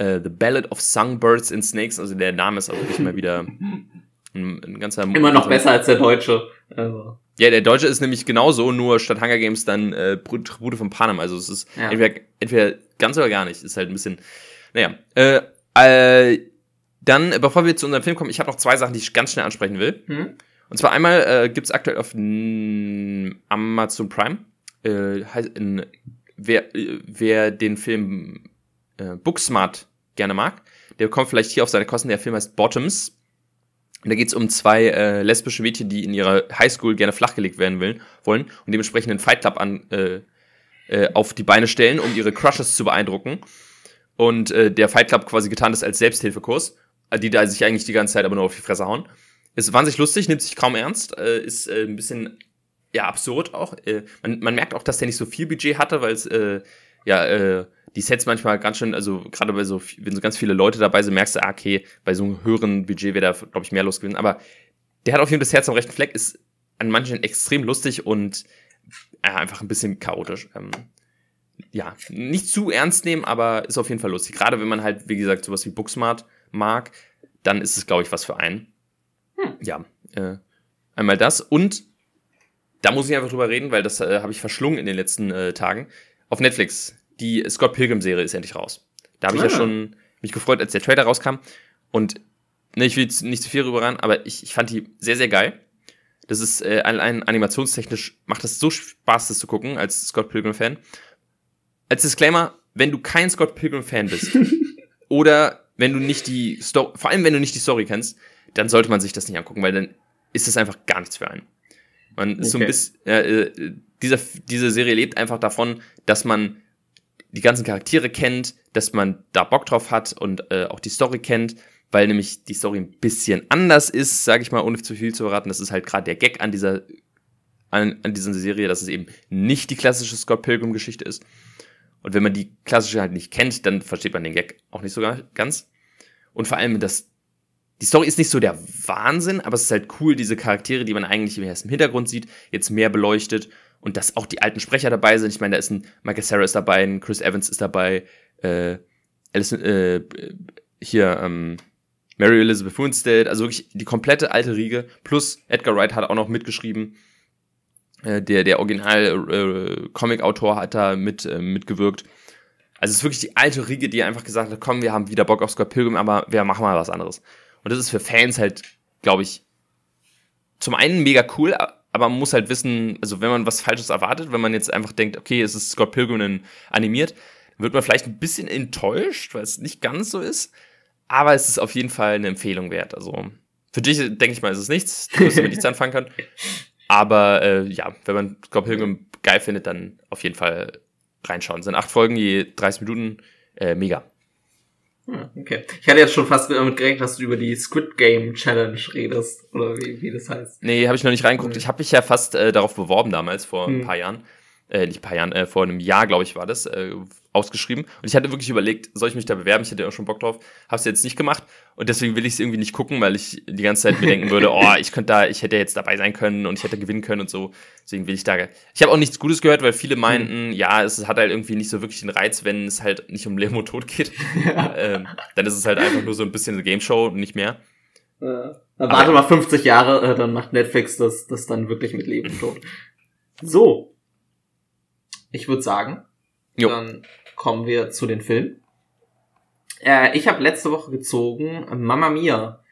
uh, The Ballad of Songbirds and Snakes. Also der Name ist auch wirklich mal wieder ein, ein ganzer... Immer noch besser als der deutsche. Also. Ja, der Deutsche ist nämlich genauso, nur statt Hunger Games dann äh, Tribute von Panem. Also es ist ja. entweder, entweder ganz oder gar nicht. Ist halt ein bisschen, naja. Äh, äh, dann, bevor wir zu unserem Film kommen, ich habe noch zwei Sachen, die ich ganz schnell ansprechen will. Mhm. Und zwar einmal äh, gibt es aktuell auf Amazon Prime, äh, in, wer, wer den Film äh, Booksmart gerne mag, der kommt vielleicht hier auf seine Kosten. Der Film heißt Bottoms da geht es um zwei äh, lesbische Mädchen, die in ihrer Highschool gerne flachgelegt werden will, wollen und dementsprechend einen Fight Club an, äh, äh, auf die Beine stellen, um ihre Crushes zu beeindrucken. Und äh, der Fight Club quasi getan ist als Selbsthilfekurs, äh, die da sich eigentlich die ganze Zeit aber nur auf die Fresse hauen. Ist wahnsinnig lustig, nimmt sich kaum ernst, äh, ist äh, ein bisschen ja absurd auch. Äh, man, man merkt auch, dass der nicht so viel Budget hatte, weil es äh, ja äh, die Sets manchmal ganz schön, also gerade bei so, wenn so ganz viele Leute dabei sind, merkst du, ah, okay, bei so einem höheren Budget wäre da, glaube ich, mehr los gewesen. Aber der hat auf jeden Fall das Herz am rechten Fleck, ist an manchen extrem lustig und äh, einfach ein bisschen chaotisch. Ähm, ja, nicht zu ernst nehmen, aber ist auf jeden Fall lustig. Gerade wenn man halt, wie gesagt, sowas wie Booksmart mag, dann ist es, glaube ich, was für einen. Hm. Ja, äh, einmal das und da muss ich einfach drüber reden, weil das äh, habe ich verschlungen in den letzten äh, Tagen. Auf Netflix die Scott Pilgrim-Serie ist endlich raus. Da habe ich ah. ja schon mich gefreut, als der Trailer rauskam. Und ne, ich will jetzt nicht zu viel rüber ran, aber ich, ich fand die sehr, sehr geil. Das ist äh, allein animationstechnisch macht das so Spaß, das zu gucken, als Scott Pilgrim-Fan. Als Disclaimer, wenn du kein Scott Pilgrim-Fan bist oder wenn du nicht die Story, vor allem wenn du nicht die Story kennst, dann sollte man sich das nicht angucken, weil dann ist es einfach gar nichts für einen. Man ist okay. so ein bisschen, äh, dieser, diese Serie lebt einfach davon, dass man die ganzen Charaktere kennt, dass man da Bock drauf hat und äh, auch die Story kennt, weil nämlich die Story ein bisschen anders ist, sage ich mal, ohne zu viel zu verraten. Das ist halt gerade der Gag an dieser an, an dieser Serie, dass es eben nicht die klassische Scott Pilgrim Geschichte ist. Und wenn man die klassische halt nicht kennt, dann versteht man den Gag auch nicht so ganz. Und vor allem, dass die Story ist nicht so der Wahnsinn, aber es ist halt cool, diese Charaktere, die man eigentlich im Hintergrund sieht, jetzt mehr beleuchtet und dass auch die alten Sprecher dabei sind. Ich meine, da ist ein Michael Sarah ist dabei, ein Chris Evans ist dabei, äh, Alison, äh, hier, ähm, Mary Elizabeth Winstead, also wirklich die komplette alte Riege, plus Edgar Wright hat auch noch mitgeschrieben. Äh, der, der Original-Comic-Autor äh, hat da mit, äh, mitgewirkt. Also es ist wirklich die alte Riege, die einfach gesagt hat, komm, wir haben wieder Bock auf Scott Pilgrim, aber wir machen mal was anderes. Und das ist für Fans halt, glaube ich, zum einen mega cool, aber man muss halt wissen, also wenn man was Falsches erwartet, wenn man jetzt einfach denkt, okay, es ist Scott Pilgrim animiert, wird man vielleicht ein bisschen enttäuscht, weil es nicht ganz so ist. Aber es ist auf jeden Fall eine Empfehlung wert. Also für dich, denke ich mal, ist es nichts. Du wirst nichts anfangen können. Aber äh, ja, wenn man Scott Pilgrim geil findet, dann auf jeden Fall reinschauen. Es sind acht Folgen, je 30 Minuten. Äh, mega. Hm, okay. Ich hatte jetzt schon fast damit gerechnet, dass du über die Squid Game Challenge redest, oder wie, wie das heißt. Nee, habe ich noch nicht reingeguckt. Ich habe mich ja fast äh, darauf beworben damals, vor hm. ein paar Jahren äh, nicht ein paar Jahren, äh, vor einem Jahr, glaube ich, war das, äh, ausgeschrieben. Und ich hatte wirklich überlegt, soll ich mich da bewerben? Ich hätte auch schon Bock drauf. Hab's jetzt nicht gemacht. Und deswegen will ich es irgendwie nicht gucken, weil ich die ganze Zeit mir denken würde, oh, ich könnte da, ich hätte jetzt dabei sein können und ich hätte gewinnen können und so. Deswegen will ich da. Ich habe auch nichts Gutes gehört, weil viele meinten, mhm. ja, es hat halt irgendwie nicht so wirklich den Reiz, wenn es halt nicht um Leben und Tod geht. ähm, dann ist es halt einfach nur so ein bisschen eine Game Show und nicht mehr. Dann warte mal 50 Jahre, äh, dann macht Netflix das, das dann wirklich mit Leben und Tod. So, ich würde sagen, jo. dann kommen wir zu den Filmen. Äh, ich habe letzte Woche gezogen Mamma Mia.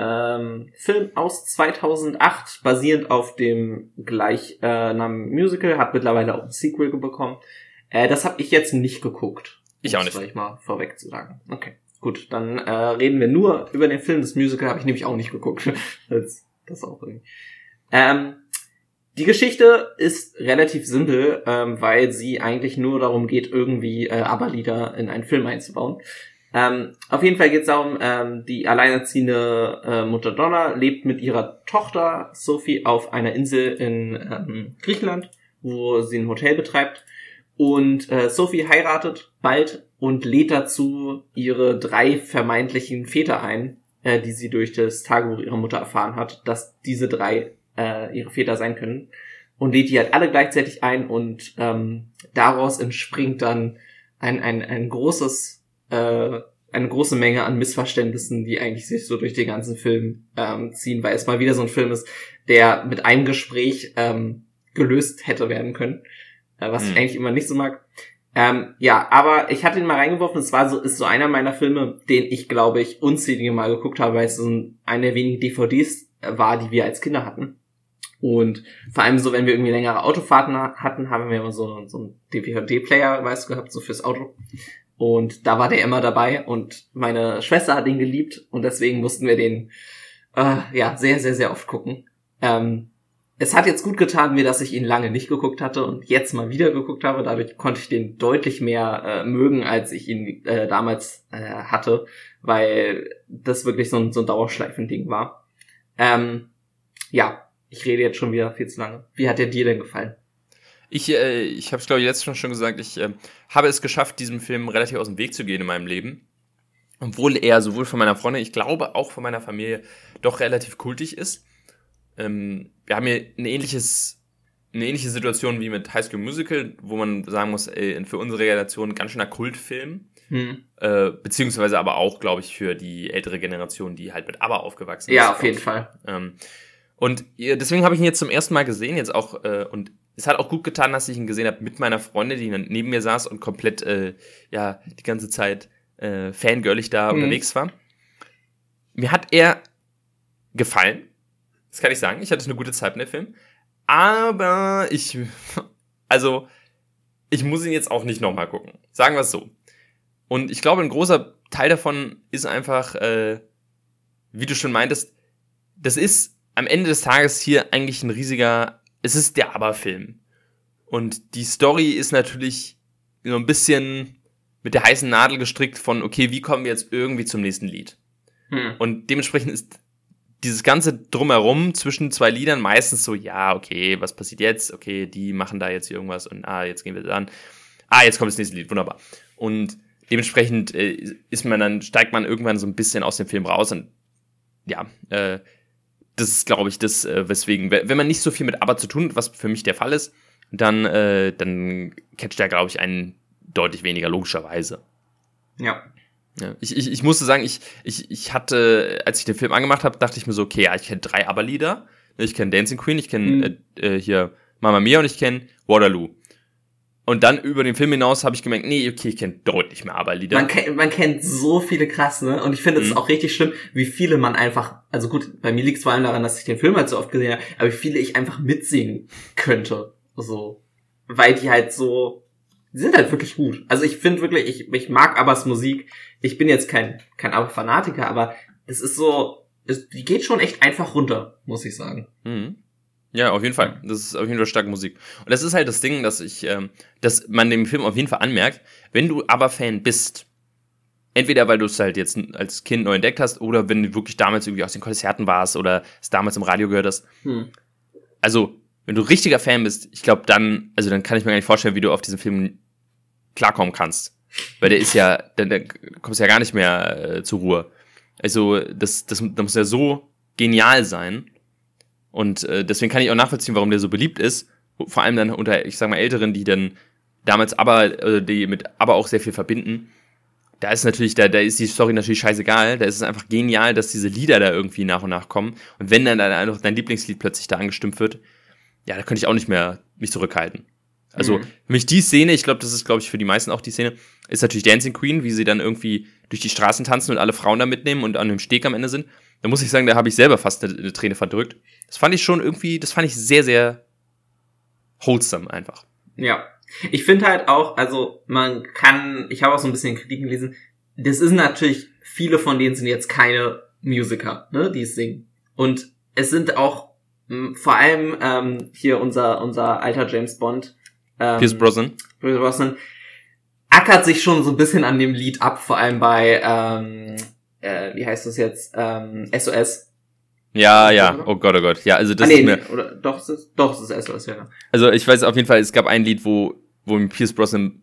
Ähm, Film aus 2008, basierend auf dem gleichnamigen äh, Musical, hat mittlerweile auch ein Sequel bekommen. Äh, das habe ich jetzt nicht geguckt. Ich auch nicht. Das ich mal vorweg zu sagen. Okay, gut, dann äh, reden wir nur über den Film. Das Musical habe ich nämlich auch nicht geguckt. das, das auch irgendwie. Ähm, die Geschichte ist relativ simpel, ähm, weil sie eigentlich nur darum geht, irgendwie äh, Aberlieder in einen Film einzubauen. Ähm, auf jeden Fall geht es darum, ähm, die alleinerziehende äh, Mutter Donna lebt mit ihrer Tochter Sophie auf einer Insel in ähm, Griechenland, wo sie ein Hotel betreibt. Und äh, Sophie heiratet bald und lädt dazu ihre drei vermeintlichen Väter ein, äh, die sie durch das Tagebuch ihrer Mutter erfahren hat, dass diese drei äh, ihre Väter sein können. Und lädt die halt alle gleichzeitig ein und ähm, daraus entspringt dann ein, ein, ein großes äh, eine große Menge an Missverständnissen, die eigentlich sich so durch den ganzen Film ähm, ziehen, weil es mal wieder so ein Film ist, der mit einem Gespräch ähm, gelöst hätte werden können, äh, was hm. ich eigentlich immer nicht so mag. Ähm, ja, aber ich hatte ihn mal reingeworfen. Es war so, ist so einer meiner Filme, den ich glaube ich unzählige Mal geguckt habe, weil es so ein, eine der wenigen DVDs war, die wir als Kinder hatten. Und vor allem so, wenn wir irgendwie längere Autofahrten hatten, haben wir immer so, so einen DVD-Player, weißt du, gehabt, so fürs Auto. Und da war der immer dabei und meine Schwester hat ihn geliebt und deswegen mussten wir den äh, ja sehr, sehr, sehr oft gucken. Ähm, es hat jetzt gut getan mir, dass ich ihn lange nicht geguckt hatte und jetzt mal wieder geguckt habe. Dadurch konnte ich den deutlich mehr äh, mögen, als ich ihn äh, damals äh, hatte, weil das wirklich so ein, so ein Dauerschleifending war. Ähm, ja, ich rede jetzt schon wieder viel zu lange. Wie hat der dir denn gefallen? Ich, äh, ich habe es, glaube ich, letztes schon gesagt, ich äh, habe es geschafft, diesem Film relativ aus dem Weg zu gehen in meinem Leben. Obwohl er sowohl von meiner Freundin, ich glaube auch von meiner Familie, doch relativ kultig ist. Ähm, wir haben hier ein ähnliches, eine ähnliche Situation wie mit High School Musical, wo man sagen muss, ey, für unsere Relation ganz schöner Kultfilm. Hm. Äh, beziehungsweise aber auch, glaube ich, für die ältere Generation, die halt mit ABBA aufgewachsen ist. Ja, auf jeden Fall. Ähm, und deswegen habe ich ihn jetzt zum ersten Mal gesehen, jetzt auch, äh, und es hat auch gut getan, dass ich ihn gesehen habe mit meiner Freundin, die neben mir saß und komplett, äh, ja, die ganze Zeit äh, fangirlig da mhm. unterwegs war. Mir hat er gefallen. Das kann ich sagen. Ich hatte eine gute Zeit mit dem Film. Aber ich, also, ich muss ihn jetzt auch nicht nochmal gucken. Sagen wir es so. Und ich glaube, ein großer Teil davon ist einfach, äh, wie du schon meintest, das ist am Ende des Tages hier eigentlich ein riesiger es ist der Aber-Film. Und die Story ist natürlich so ein bisschen mit der heißen Nadel gestrickt von, okay, wie kommen wir jetzt irgendwie zum nächsten Lied? Hm. Und dementsprechend ist dieses ganze Drumherum zwischen zwei Liedern meistens so, ja, okay, was passiert jetzt? Okay, die machen da jetzt irgendwas und ah, jetzt gehen wir dann. Ah, jetzt kommt das nächste Lied, wunderbar. Und dementsprechend äh, ist man dann, steigt man irgendwann so ein bisschen aus dem Film raus und ja, äh, das ist, glaube ich, das, äh, weswegen, wenn man nicht so viel mit Aber zu tun hat, was für mich der Fall ist, dann, äh, dann catcht er, glaube ich, einen deutlich weniger logischerweise. Ja. ja ich, ich, ich musste sagen, ich, ich, ich hatte, als ich den Film angemacht habe, dachte ich mir so, okay, ja, ich kenne drei Aber-Lieder. Ich kenne Dancing Queen, ich kenne mhm. äh, äh, hier Mama Mia und ich kenne Waterloo. Und dann über den Film hinaus habe ich gemerkt, nee, okay, ich kenne deutlich mehr Aberlieder. Man, kennt, man kennt so viele krass, ne? Und ich finde es mhm. auch richtig schlimm, wie viele man einfach, also gut, bei mir liegt es vor allem daran, dass ich den Film halt so oft gesehen habe, aber wie viele ich einfach mitsingen könnte. So. Weil die halt so, die sind halt wirklich gut. Also ich finde wirklich, ich, ich mag Abbas Musik. Ich bin jetzt kein, kein Aber-Fanatiker, aber es ist so, es, die geht schon echt einfach runter, muss ich sagen. Mhm. Ja, auf jeden Fall. Das ist auf jeden Fall starke Musik. Und das ist halt das Ding, dass ich, ähm, dass man dem Film auf jeden Fall anmerkt, wenn du aber Fan bist, entweder weil du es halt jetzt als Kind neu entdeckt hast oder wenn du wirklich damals irgendwie aus den Konzerten warst oder es damals im Radio gehört hast. Hm. Also, wenn du richtiger Fan bist, ich glaube dann, also dann kann ich mir gar nicht vorstellen, wie du auf diesen Film klarkommen kannst. Weil der ist ja, dann, dann kommst du ja gar nicht mehr äh, zur Ruhe. Also, das, das, das muss ja so genial sein und äh, deswegen kann ich auch nachvollziehen, warum der so beliebt ist. Vor allem dann unter, ich sag mal, Älteren, die dann damals aber, äh, die mit aber auch sehr viel verbinden. Da ist natürlich, da, da ist die Story natürlich scheißegal. Da ist es einfach genial, dass diese Lieder da irgendwie nach und nach kommen. Und wenn dann einfach dein Lieblingslied plötzlich da angestimmt wird, ja, da könnte ich auch nicht mehr mich zurückhalten. Also, mhm. für mich die Szene, ich glaube, das ist, glaube ich, für die meisten auch die Szene, ist natürlich Dancing Queen, wie sie dann irgendwie durch die Straßen tanzen und alle Frauen da mitnehmen und an dem Steg am Ende sind, da muss ich sagen, da habe ich selber fast eine, eine Träne verdrückt. Das fand ich schon irgendwie, das fand ich sehr, sehr wholesome einfach. Ja. Ich finde halt auch, also man kann, ich habe auch so ein bisschen Kritiken gelesen, das ist natürlich, viele von denen sind jetzt keine Musiker, ne, die es singen. Und es sind auch mh, vor allem ähm, hier unser, unser alter James Bond. Ähm, Pierce Brosnan. Pierce Brosnan ackert sich schon so ein bisschen an dem Lied ab, vor allem bei, ähm, äh, wie heißt das jetzt, ähm, SOS. Ja, ja, oh Gott, oh Gott. Ja, also das ah, nee, ist mir, nee, oder doch, es ist, doch, es ist SOS, ja. also ich weiß auf jeden Fall, es gab ein Lied, wo, wo mir Pierce Brosnan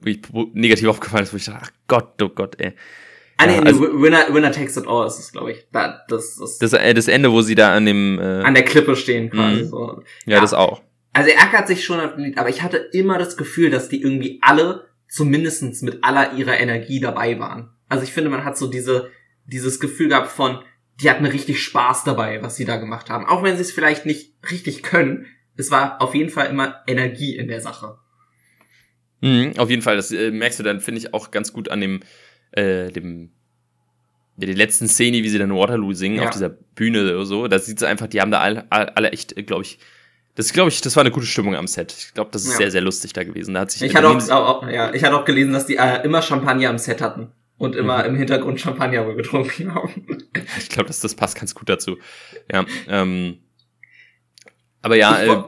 negativ aufgefallen ist, wo ich dachte, ach Gott, oh Gott, ey. Ah, nee, Ja, nee, also- Winner, Winner Takes It All ist es, glaube ich. Da, das, das, Das, äh, das Ende, wo sie da an dem, äh, an der Klippe stehen quasi Mhm. so. ja, das auch. Also er ackert sich schon auf dem Lied, aber ich hatte immer das Gefühl, dass die irgendwie alle zumindestens mit aller ihrer Energie dabei waren. Also ich finde, man hat so diese, dieses Gefühl gehabt von, die hatten richtig Spaß dabei, was sie da gemacht haben. Auch wenn sie es vielleicht nicht richtig können, es war auf jeden Fall immer Energie in der Sache. Mhm, auf jeden Fall, das äh, merkst du dann, finde ich, auch ganz gut an dem, äh, dem, ja, die letzten Szene, wie sie dann Waterloo singen, Ja. auf dieser Bühne oder so. Da sieht sie einfach, die haben da alle, alle echt, glaube ich, das glaube ich, das war eine gute Stimmung am Set. Ich glaube, das ist Ja. sehr, sehr lustig da gewesen. Da hat sich Ich hatte auch, auch, ja, ich hatte auch gelesen, dass die äh, immer Champagner am Set hatten und immer im Hintergrund Champagner wohl getrunken haben. ich glaube, das, das passt ganz gut dazu. Ja, ähm, aber ja, ich, äh,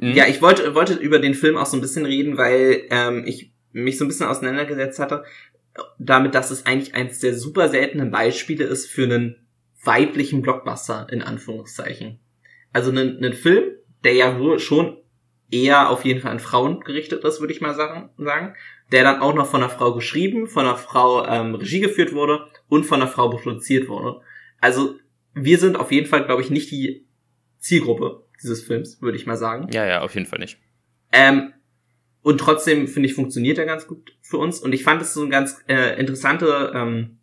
hm? ja, ich wollte, wollte über den Film auch so ein bisschen reden, weil ähm, ich mich so ein bisschen auseinandergesetzt hatte, damit, dass es eigentlich eins der super seltenen Beispiele ist für einen weiblichen Blockbuster, in Anführungszeichen. Also einen, einen Film, der ja wohl schon eher auf jeden Fall an Frauen gerichtet ist, würde ich mal sagen, der dann auch noch von einer Frau geschrieben, von einer Frau ähm, Regie geführt wurde und von einer Frau produziert wurde. Also wir sind auf jeden Fall, glaube ich, nicht die Zielgruppe dieses Films, würde ich mal sagen. ja, ja, auf jeden Fall nicht. Ähm, und trotzdem, finde ich, funktioniert er ganz gut für uns. Und ich fand es so eine ganz äh, interessante ähm,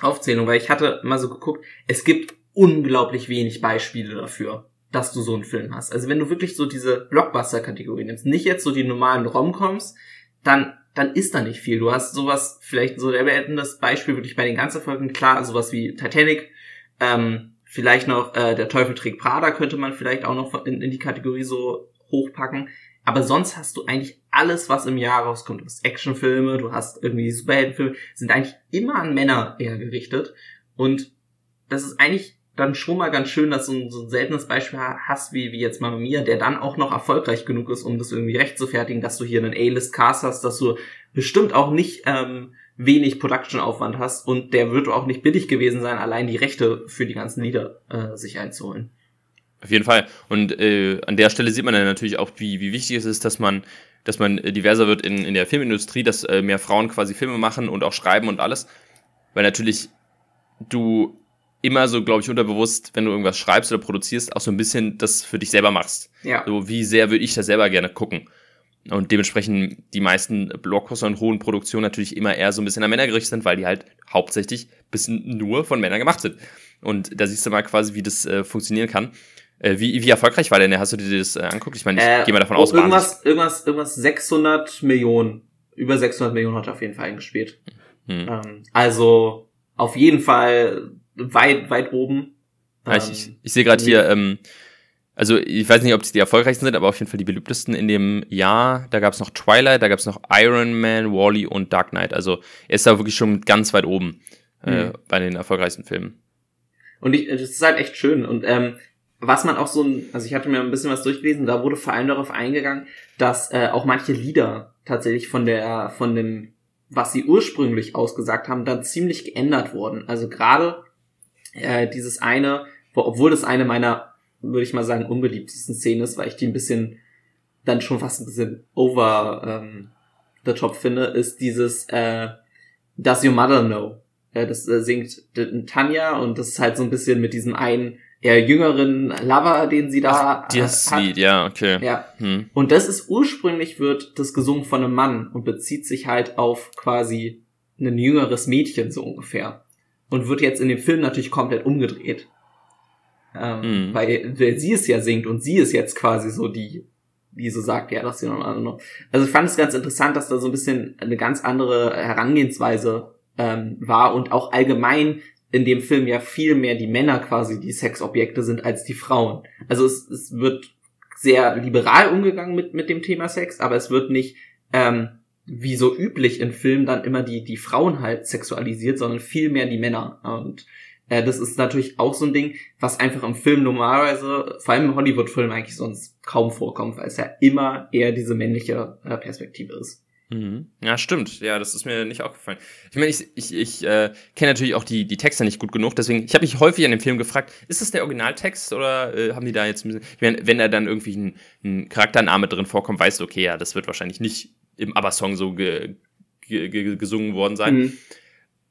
Aufzählung, weil ich hatte mal so geguckt, es gibt unglaublich wenig Beispiele dafür, dass du so einen Film hast. Also wenn du wirklich so diese Blockbuster-Kategorie nimmst, nicht jetzt so die normalen Romcoms, dann dann ist da nicht viel. Du hast sowas, vielleicht so der das Beispiel wirklich bei den ganzen Folgen, klar, sowas wie Titanic, ähm, vielleicht noch äh, Der Teufel trägt Prada könnte man vielleicht auch noch in, in die Kategorie so hochpacken. Aber sonst hast du eigentlich alles, was im Jahr rauskommt. Du hast Actionfilme, du hast irgendwie Superheldenfilme, sind eigentlich immer an Männer eher gerichtet. Und das ist eigentlich dann schon mal ganz schön, dass du ein, so ein seltenes Beispiel ha- hast, wie, wie jetzt Mamma Mia, der dann auch noch erfolgreich genug ist, um das irgendwie recht zu fertigen, dass du hier einen A-List-Cast hast, dass du bestimmt auch nicht ähm, wenig Production-Aufwand hast und der wird auch nicht billig gewesen sein, allein die Rechte für die ganzen Lieder äh, sich einzuholen. Auf jeden Fall. Und äh, an der Stelle sieht man dann natürlich auch, wie, wie wichtig es ist, dass man, dass man äh, diverser wird in, in der Filmindustrie, dass äh, mehr Frauen quasi Filme machen und auch schreiben und alles. Weil natürlich du immer so, glaube ich, unterbewusst, wenn du irgendwas schreibst oder produzierst, auch so ein bisschen das für dich selber machst. Ja. So, wie sehr würde ich das selber gerne gucken? Und dementsprechend die meisten Blockbuster und hohen Produktionen natürlich immer eher so ein bisschen an Männer gerichtet sind, weil die halt hauptsächlich bis nur von Männern gemacht sind. Und da siehst du mal quasi, wie das äh, funktionieren kann. Äh, wie, wie erfolgreich war denn der? Hast du dir das äh, anguckt? Ich meine, ich Äh, gehe mal davon aus, wahnsinnig. irgendwas, irgendwas, irgendwas 600 Millionen, über 600 Millionen hat er auf jeden Fall eingespielt. Hm. Ähm, also auf jeden Fall weit, weit oben. Ja, ich, ich, ich sehe gerade hier, ähm, also ich weiß nicht, ob es die erfolgreichsten sind, aber auf jeden Fall die beliebtesten in dem Jahr. Da gab es noch Twilight, da gab es noch Iron Man, Wally und Dark Knight. Also er ist da wirklich schon ganz weit oben äh, Mhm. bei den erfolgreichsten Filmen. Und ich, das ist halt echt schön. Und ähm, was man auch so ein, also ich hatte mir ein bisschen was durchgelesen, da wurde vor allem darauf eingegangen, dass äh, auch manche Lieder tatsächlich von der, von dem, was sie ursprünglich ausgesagt haben, dann ziemlich geändert wurden. Also gerade äh, dieses eine, wo, obwohl das eine meiner, würde ich mal sagen, unbeliebtesten Szenen ist, weil ich die ein bisschen dann schon fast ein bisschen over ähm, the top finde, ist dieses äh, Does Your Mother Know? Ja, das äh, singt Tanja und das ist halt so ein bisschen mit diesem einen eher jüngeren Lover, den sie da äh, Das hat. Lied, ja, okay. Ja. Hm. Und das ist ursprünglich wird das gesungen von einem Mann und bezieht sich halt auf quasi ein jüngeres Mädchen so ungefähr. Und wird jetzt in dem Film natürlich komplett umgedreht. Ähm, Mhm. weil, weil sie es ja singt und sie ist jetzt quasi so die, die so sagt, ja, das hier noch. Also ich fand es ganz interessant, dass da so ein bisschen eine ganz andere Herangehensweise ähm, war und auch allgemein in dem Film ja viel mehr die Männer quasi die Sexobjekte sind als die Frauen. Also es, es wird sehr liberal umgegangen mit, mit dem Thema Sex, aber es wird nicht ähm, wie so üblich in Filmen dann immer die, die Frauen halt sexualisiert, sondern viel mehr die Männer. Und äh, das ist natürlich auch so ein Ding, was einfach im Film normalerweise, vor allem im Hollywood-Film eigentlich sonst kaum vorkommt, weil es ja immer eher diese männliche äh, Perspektive ist. Mhm. Ja, stimmt. Ja, das ist mir nicht aufgefallen. Ich meine, ich, ich, ich äh, kenne natürlich auch die, die Texte nicht gut genug, deswegen, ich habe mich häufig an dem Film gefragt, ist das der Originaltext oder äh, haben die da jetzt ein bisschen, ich meine, wenn da dann irgendwie ein, ein Charaktername drin vorkommt, weißt du, okay, ja, das wird wahrscheinlich nicht im ABBA-Song so ge, ge, ge, gesungen worden sein. Mhm.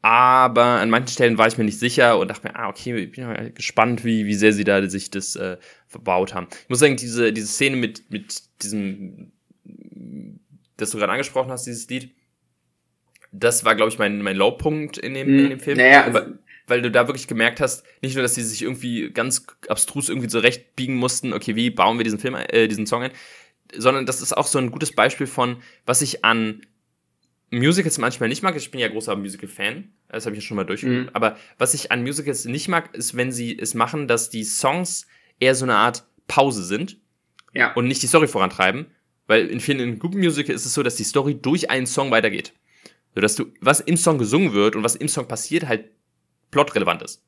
Aber an manchen Stellen war ich mir nicht sicher und dachte mir, ah, okay, ich bin ja gespannt, wie, wie sehr sie da sich das äh, verbaut haben. Ich muss sagen, diese, diese Szene mit, mit diesem das du gerade angesprochen hast, dieses Lied, das war, glaube ich, mein, mein Lowpunkt in dem, in dem Film. Naja, also weil, weil du da wirklich gemerkt hast, nicht nur, dass sie sich irgendwie ganz abstrus irgendwie zurechtbiegen mussten, okay, wie bauen wir diesen Film, äh, diesen Song ein, sondern das ist auch so ein gutes Beispiel von, was ich an Musicals manchmal nicht mag. Ich bin ja großer Musical-Fan, das habe ich ja schon mal durchgeführt. Mhm. Aber was ich an Musicals nicht mag, ist, wenn sie es machen, dass die Songs eher so eine Art Pause sind ja. und nicht die Story vorantreiben, weil in vielen guten Musical ist es so, dass die Story durch einen Song weitergeht. So dass du, was im Song gesungen wird und was im Song passiert, halt plotrelevant ist.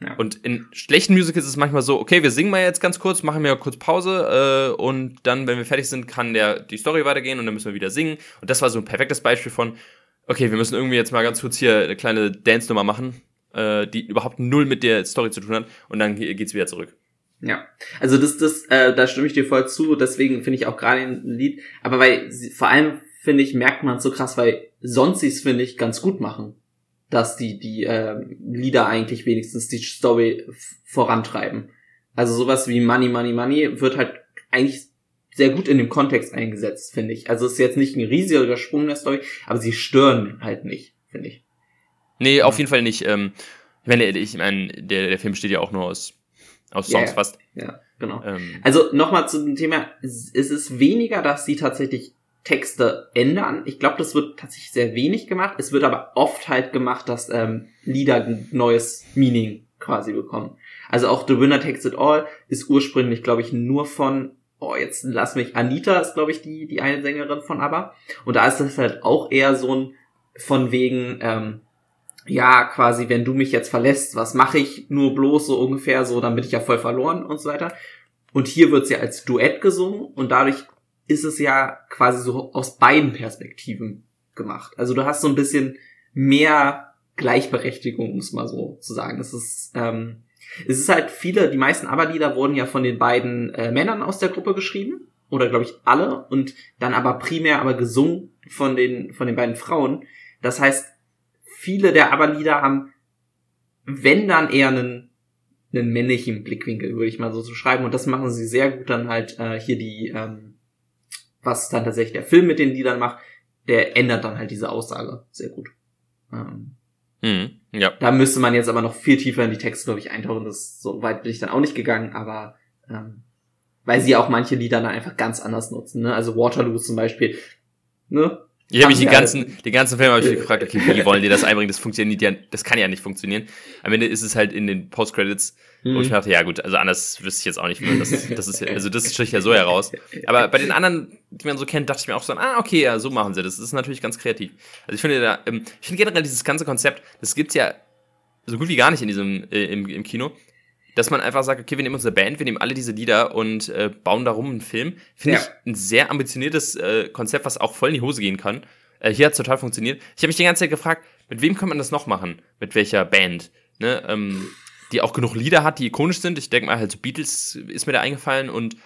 Ja. Und in schlechten Musicals ist es manchmal so, okay, wir singen mal jetzt ganz kurz, machen wir kurz Pause äh, und dann, wenn wir fertig sind, kann der die Story weitergehen und dann müssen wir wieder singen. Und das war so ein perfektes Beispiel von, okay, wir müssen irgendwie jetzt mal ganz kurz hier eine kleine Dance-Nummer machen, äh, die überhaupt null mit der Story zu tun hat und dann geht's wieder zurück. Ja, also das, das, äh, da stimme ich dir voll zu. Deswegen finde ich auch gerade ein Lied, aber weil sie, vor allem finde ich merkt man so krass, weil sonst sie es finde ich ganz gut machen, dass die die äh, Lieder eigentlich wenigstens die Story vorantreiben. Also sowas wie Money, Money, Money wird halt eigentlich sehr gut in dem Kontext eingesetzt, finde ich. Also es ist jetzt nicht ein riesiger Sprung der Story, aber sie stören halt nicht, finde ich. Nee, auf jeden Fall nicht. Ähm, ich meine, ich meine, der, der Film besteht ja auch nur aus aus Songs yeah, fast. Ja, genau. Ähm. Also nochmal zu dem Thema, es ist weniger, dass sie tatsächlich Texte ändern. Ich glaube, das wird tatsächlich sehr wenig gemacht. Es wird aber oft halt gemacht, dass ähm, Lieder ein neues Meaning quasi bekommen. Also auch The Winner Takes It All ist ursprünglich, glaube ich, nur von, oh, jetzt lass mich, Anita ist, glaube ich, die, die eine Sängerin von ABBA. Und da ist das halt auch eher so ein von wegen, ähm, ja, quasi, wenn du mich jetzt verlässt, was mache ich nur bloß so ungefähr so, dann bin ich ja voll verloren und so weiter. Und hier wird's ja als Duett gesungen und dadurch ist es ja quasi so aus beiden Perspektiven gemacht. Also du hast so ein bisschen mehr Gleichberechtigung, um es mal so zu sagen. Es ist, ähm, es ist halt viele, die meisten ABBA-Lieder wurden ja von den beiden äh, Männern aus der Gruppe geschrieben. Oder glaube ich alle. Und dann aber primär aber gesungen von den, von den beiden Frauen. Das heißt, viele der ABBA-Lieder haben, wenn dann eher einen, einen männlichen Blickwinkel, würde ich mal so zu schreiben. Und das machen sie sehr gut dann halt äh, hier die, ähm, was dann tatsächlich der Film mit den Liedern macht, der ändert dann halt diese Aussage sehr gut. Ähm, mhm, ja. Da müsste man jetzt aber noch viel tiefer in die Texte, glaube ich, eintauchen. Das so weit bin ich dann auch nicht gegangen, aber ähm, weil sie auch manche Lieder dann einfach ganz anders nutzen. Ne? Also Waterloo zum Beispiel, ne? Ich habe mich die ganzen, die ganzen Filme habe ich gefragt, okay, wie wollen die das einbringen? Das funktioniert ja, das kann ja nicht funktionieren. Am Ende ist es halt in den Post-Credits, mhm. wo ich mir dachte, ja gut, also anders wüsste ich jetzt auch nicht, wie das, das ist, also das sticht ja so heraus. Aber bei den anderen, die man so kennt, dachte ich mir auch so, ah, okay, ja, so machen sie das. Das ist natürlich ganz kreativ. Also ich finde da, ähm, ich finde generell dieses ganze Konzept, das gibt's ja so gut wie gar nicht in diesem, äh, im, im Kino dass man einfach sagt, okay, wir nehmen unsere Band, wir nehmen alle diese Lieder und äh, bauen darum einen Film. Finde ja. ich ein sehr ambitioniertes äh, Konzept, was auch voll in die Hose gehen kann. Äh, hier hat total funktioniert. Ich habe mich die ganze Zeit gefragt, mit wem kann man das noch machen? Mit welcher Band? Ne? Ähm, die auch genug Lieder hat, die ikonisch sind. Ich denke mal, halt so Beatles ist mir da eingefallen und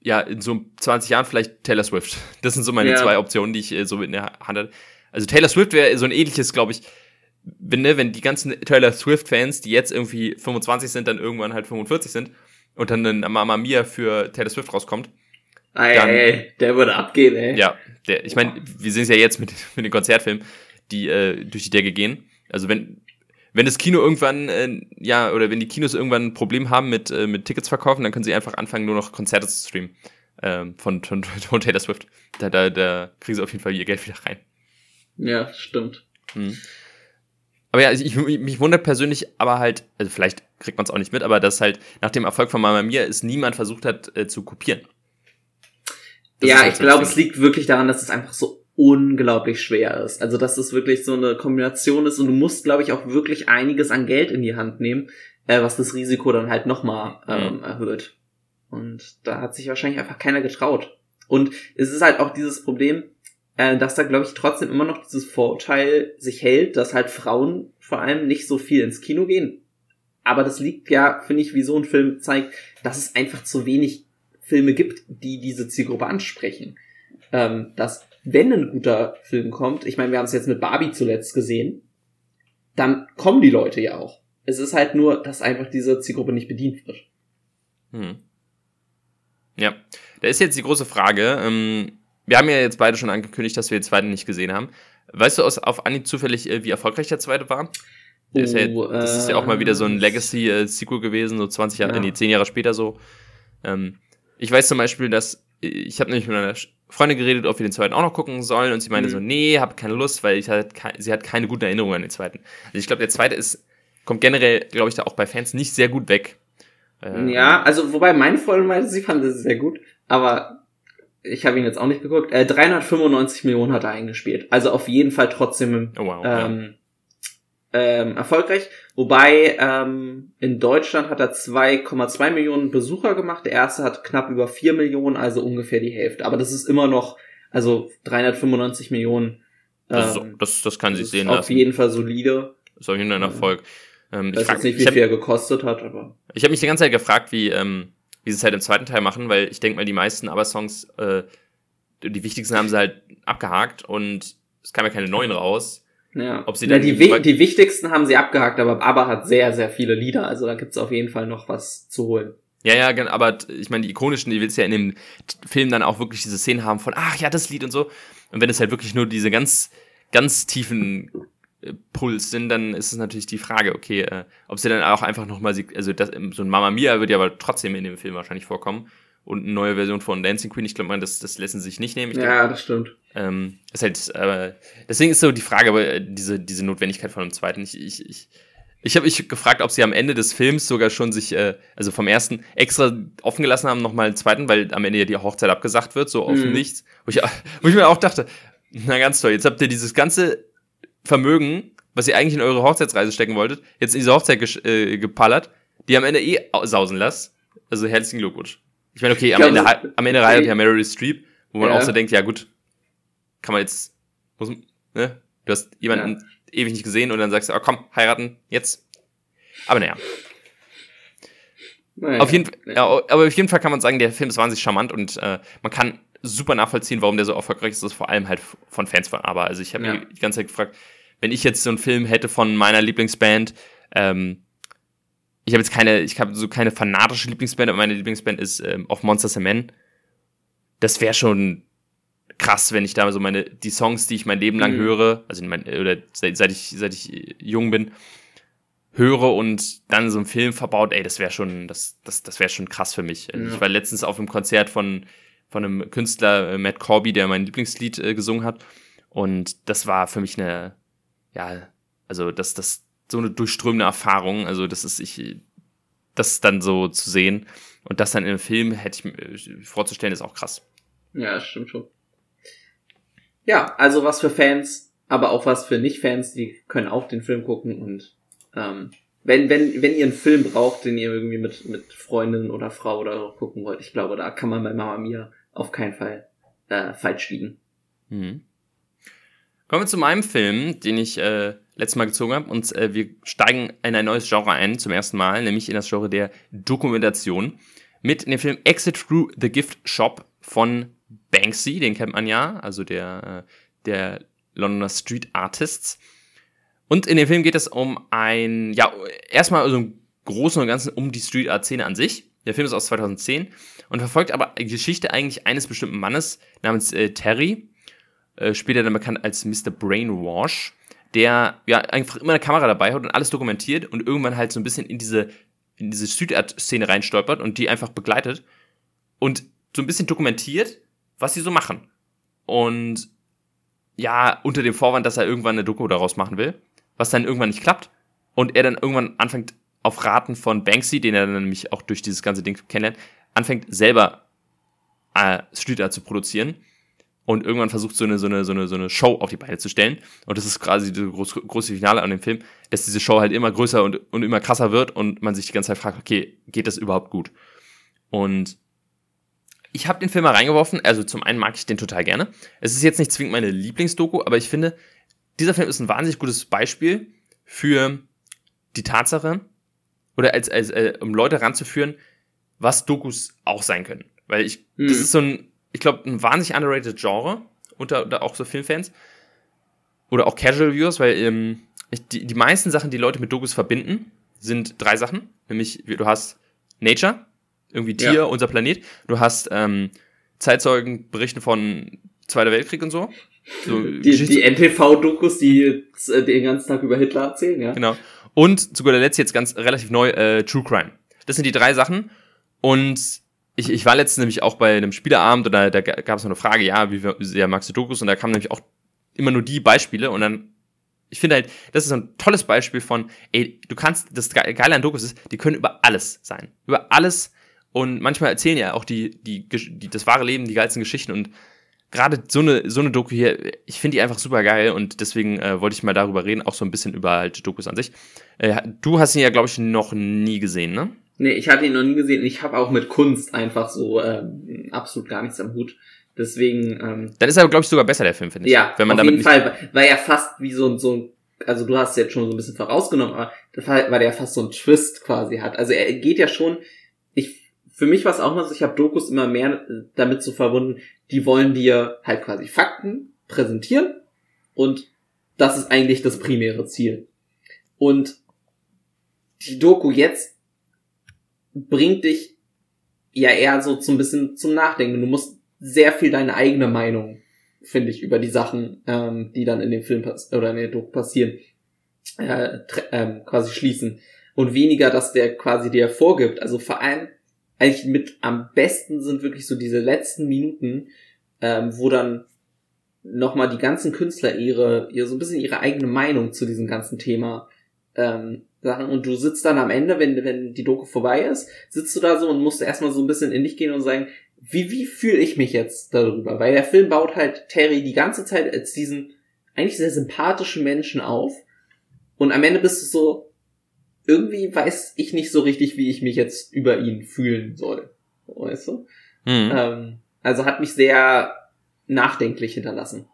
ja, in so 20 Jahren vielleicht Taylor Swift. Das sind so meine ja. zwei Optionen, die ich äh, so mit in der Hand hatte. Also Taylor Swift wäre so ein ähnliches, glaube ich, wenn, ne, wenn die ganzen Taylor Swift-Fans, die jetzt irgendwie 25 sind, dann irgendwann halt 45 sind und dann ein Mama Mia für Taylor Swift rauskommt. Ey, dann, ey, der würde abgehen, ey. Ja, der, ich meine, wir sehen es ja jetzt mit, mit den Konzertfilmen, die äh, durch die Decke gehen. Also wenn, wenn das Kino irgendwann, äh, ja, oder wenn die Kinos irgendwann ein Problem haben mit, äh, mit Tickets verkaufen, dann können sie einfach anfangen, nur noch Konzerte zu streamen. Ähm, von, von, von Taylor Swift. Da, da, da kriegen sie auf jeden Fall ihr Geld wieder rein. Ja, stimmt. Hm. Aber ja, ich, mich wundert persönlich aber halt, also vielleicht kriegt man es auch nicht mit, aber dass halt nach dem Erfolg von Mama Mia es niemand versucht hat äh, zu kopieren. Das ja, halt ich glaube, es liegt wirklich daran, dass es einfach so unglaublich schwer ist. Also, dass es wirklich so eine Kombination ist und du musst, glaube ich, auch wirklich einiges an Geld in die Hand nehmen, äh, was das Risiko dann halt nochmal ähm, mhm. erhöht. Und da hat sich wahrscheinlich einfach keiner getraut. Und es ist halt auch dieses Problem, äh, dass da, glaube ich, trotzdem immer noch dieses Vorurteil sich hält, dass halt Frauen vor allem nicht so viel ins Kino gehen. Aber das liegt ja, finde ich, wie so ein Film zeigt, dass es einfach zu wenig Filme gibt, die diese Zielgruppe ansprechen. Ähm, dass wenn ein guter Film kommt, ich meine, wir haben es jetzt mit Barbie zuletzt gesehen, dann kommen die Leute ja auch. Es ist halt nur, dass einfach diese Zielgruppe nicht bedient wird. Hm. Ja, da ist jetzt die große Frage. Ähm, wir haben ja jetzt beide schon angekündigt, dass wir den zweiten nicht gesehen haben. Weißt du aus, auf Anhieb zufällig, äh, wie erfolgreich der zweite war? Oh, ist ja, das ist ja auch mal wieder so ein äh, Legacy-Sequel gewesen, so 20 Jahre, ja. nee, 10 Jahre später so. Ähm, ich weiß zum Beispiel, dass ich habe nämlich mit einer Freundin geredet, ob wir den zweiten auch noch gucken sollen und sie meinte mhm. so, nee, hab keine Lust, weil ich halt, sie hat keine guten Erinnerungen an den zweiten. Also ich glaube, der zweite ist, kommt generell, glaube ich, da auch bei Fans nicht sehr gut weg. Ähm, ja, also wobei meine Freundin meinte, sie fand es sehr gut, aber ich habe ihn jetzt auch nicht geguckt. Äh, 395 Millionen hat er eingespielt. Also auf jeden Fall trotzdem oh, wow, ähm, ja. ähm, erfolgreich. Wobei ähm, in Deutschland hat er 2,2 Millionen Besucher gemacht. Der erste hat knapp über 4 Millionen, also ungefähr die Hälfte. Aber das ist immer noch, also 395 Millionen. das, ist, ähm, das, das kann sich sehen auf lassen. Auf jeden Fall solide. Das ist auf jeden Fall ein Erfolg. Ähm, ich weiß frag, nicht, wie viel er gekostet hat, aber. Ich habe mich die ganze Zeit gefragt, wie, ähm, wie sie es halt im zweiten Teil machen, weil ich denke mal, die meisten ABBA-Songs, äh, die wichtigsten haben sie halt abgehakt und es kam ja keine neuen raus. Ja. Ob sie dann ja, die, die wichtigsten haben sie abgehakt, aber ABBA hat sehr, sehr viele Lieder, also da gibt's auf jeden Fall noch was zu holen. Ja, ja, aber ich meine, die ikonischen, die willst ja in dem Film dann auch wirklich diese Szenen haben von, ach ja, das Lied und so. Und wenn es halt wirklich nur diese ganz, ganz tiefen Puls sind, dann ist es natürlich die Frage, okay, äh, ob sie dann auch einfach nochmal, also das, so ein Mama Mia wird ja aber trotzdem in dem Film wahrscheinlich vorkommen und eine neue Version von Dancing Queen. Ich glaube, das, das lassen sich nicht nehmen. Ich ja, glaub, das stimmt. Ähm, ist halt, äh, deswegen ist so die Frage, aber äh, diese, diese Notwendigkeit von einem zweiten. Ich, ich, ich, ich habe mich gefragt, ob sie am Ende des Films sogar schon sich, äh, also vom ersten, extra offen gelassen haben, nochmal einen zweiten, weil am Ende ja die Hochzeit abgesagt wird, so auf mhm. nichts. Wo ich, wo ich mir auch dachte, na ganz toll, jetzt habt ihr dieses ganze Vermögen, was ihr eigentlich in eure Hochzeitsreise stecken wolltet, jetzt in diese Hochzeit äh, gepallert, die am Ende eh sausen lasst. Also herzlichen Glückwunsch. Ich meine, okay, am, glaub, Ende, am Ende reiht ja Meryl Streep, wo man ja. auch so denkt, ja gut, kann man jetzt, muss, ne? Du hast jemanden ja. ewig nicht gesehen und dann sagst du, oh komm, heiraten, jetzt. Aber naja. naja auf jeden, ja, aber auf jeden Fall kann man sagen, der Film ist wahnsinnig charmant und äh, man kann super nachvollziehen, warum der so erfolgreich ist. Das ist vor allem halt von Fans von Aber. Also ich habe ja. mich die ganze Zeit gefragt, wenn ich jetzt so einen Film hätte von meiner Lieblingsband, ähm, ich habe jetzt keine, ich habe so keine fanatische Lieblingsband, aber meine Lieblingsband ist ähm, Of Monsters and Men. Das wäre schon krass, wenn ich da so meine, die Songs, die ich mein Leben lang mhm. höre, also mein, oder seit, seit, ich, seit ich jung bin, höre und dann so einen Film verbaut, ey, das wäre schon, das, das, das wäre schon krass für mich. Ja. Ich war letztens auf einem Konzert von, von einem Künstler, äh, Matt Corby, der mein Lieblingslied äh, gesungen hat. Und das war für mich eine, ja, also das, das, so eine durchströmende Erfahrung. Also das ist ich, das dann so zu sehen und das dann in einem Film hätte ich mir vorzustellen, ist auch krass. Ja, stimmt schon. Ja, also was für Fans, aber auch was für Nicht-Fans, die können auch den Film gucken und ähm, wenn, wenn, wenn ihr einen Film braucht, den ihr irgendwie mit, mit Freundin oder Frau oder so gucken wollt, ich glaube, da kann man bei Mama Mia auf keinen Fall äh, falsch liegen. Mhm. Kommen wir zu meinem Film, den ich äh, letztes Mal gezogen habe. Und äh, wir steigen in ein neues Genre ein, zum ersten Mal, nämlich in das Genre der Dokumentation. Mit dem Film Exit Through the Gift Shop von Banksy, den kennt man ja, also der, äh, der Londoner Street Artists. Und in dem Film geht es um ein, ja, erstmal also im Großen und Ganzen um die Street Art Szene an sich. Der Film ist aus 2010 und verfolgt aber die Geschichte eigentlich eines bestimmten Mannes namens äh, Terry, äh, später dann bekannt als Mr. Brainwash der ja einfach immer eine Kamera dabei hat und alles dokumentiert und irgendwann halt so ein bisschen in diese, in diese Südart-Szene reinstolpert und die einfach begleitet und so ein bisschen dokumentiert, was sie so machen. Und ja, unter dem Vorwand, dass er irgendwann eine Doku daraus machen will. was dann irgendwann nicht klappt und er dann irgendwann anfängt auf Raten von Banksy, den er dann nämlich auch durch dieses ganze Ding kennenlernt, anfängt selber äh, Street Art zu produzieren und irgendwann versucht so eine, so eine, so eine, so eine Show auf die Beine zu stellen. Und das ist quasi das groß, große Finale an dem Film, dass diese Show halt immer größer und, und immer krasser wird und man sich die ganze Zeit fragt, okay, geht das überhaupt gut? Und ich habe den Film mal reingeworfen, also zum einen mag ich den total gerne. Es ist jetzt nicht zwingend meine Lieblingsdoku, aber ich finde, dieser Film ist ein wahnsinnig gutes Beispiel für die Tatsache, oder als, als äh, um Leute ranzuführen, was Dokus auch sein können. Weil ich, mhm. das ist so ein, ich glaube, ein wahnsinnig underrated Genre unter, unter auch so Filmfans. Oder auch Casual Viewers, weil ähm, die, die meisten Sachen, die Leute mit Dokus verbinden, sind drei Sachen. Nämlich, du hast Nature, irgendwie Tier, ja. unser Planet. Du hast ähm, Zeitzeugen berichten von Zweiter Weltkrieg und so. so die, die NTV-Dokus, die äh, den ganzen Tag über Hitler erzählen, ja. Genau. Und zu guter Letzt jetzt ganz relativ neu äh, True Crime. Das sind die drei Sachen. Und ich, ich war letztens nämlich auch bei einem Spielerabend und da, da gab es noch eine Frage, ja, wie sehr magst du Dokus? Und da kamen nämlich auch immer nur die Beispiele und dann ich finde halt, das ist so ein tolles Beispiel von, ey, du kannst, das Geile an Dokus ist, die können über alles sein. Über alles. Und manchmal erzählen ja auch die, die, die das wahre Leben, die geilsten Geschichten. Und gerade so eine, so eine Doku hier, ich finde die einfach super geil und deswegen äh, wollte ich mal darüber reden, auch so ein bisschen über halt Dokus an sich. Äh, du hast ihn ja, glaube ich, noch nie gesehen, ne? Nee, ich hatte ihn noch nie gesehen. Ich habe auch mit Kunst einfach so ähm, absolut gar nichts am Hut. Deswegen. Ähm, Dann ist er, glaube ich, sogar besser, der Film, finde ich. Ja, wenn man auf jeden Fall, weil er fast wie so, so ein, also du hast jetzt schon so ein bisschen vorausgenommen, aber weil der fast so ein Twist quasi hat. Also er geht ja schon, ich, für mich war es auch mal so, ich habe Dokus immer mehr damit so verbunden, die wollen dir halt quasi Fakten präsentieren und das ist eigentlich das primäre Ziel. Und die Doku jetzt bringt dich ja eher so zum bisschen zum Nachdenken. Du musst sehr viel deine eigene Meinung, finde ich, über die Sachen, ähm, die dann in dem Film oder in der Doku passieren, äh, ähm, quasi schließen. Und weniger, dass der quasi dir vorgibt. Also vor allem eigentlich mit am besten sind wirklich so diese letzten Minuten, ähm, wo dann nochmal die ganzen Künstler ihre, ihre so ein bisschen ihre eigene Meinung zu diesem ganzen Thema ähm, Sachen und du sitzt dann am Ende, wenn, wenn die Doku vorbei ist, sitzt du da so und musst erstmal so ein bisschen in dich gehen und sagen, wie, wie fühle ich mich jetzt darüber? Weil der Film baut halt Terry die ganze Zeit als diesen eigentlich sehr sympathischen Menschen auf und am Ende bist du so, irgendwie weiß ich nicht so richtig, wie ich mich jetzt über ihn fühlen soll. Weißt du? Mhm. Ähm, also hat mich sehr nachdenklich hinterlassen,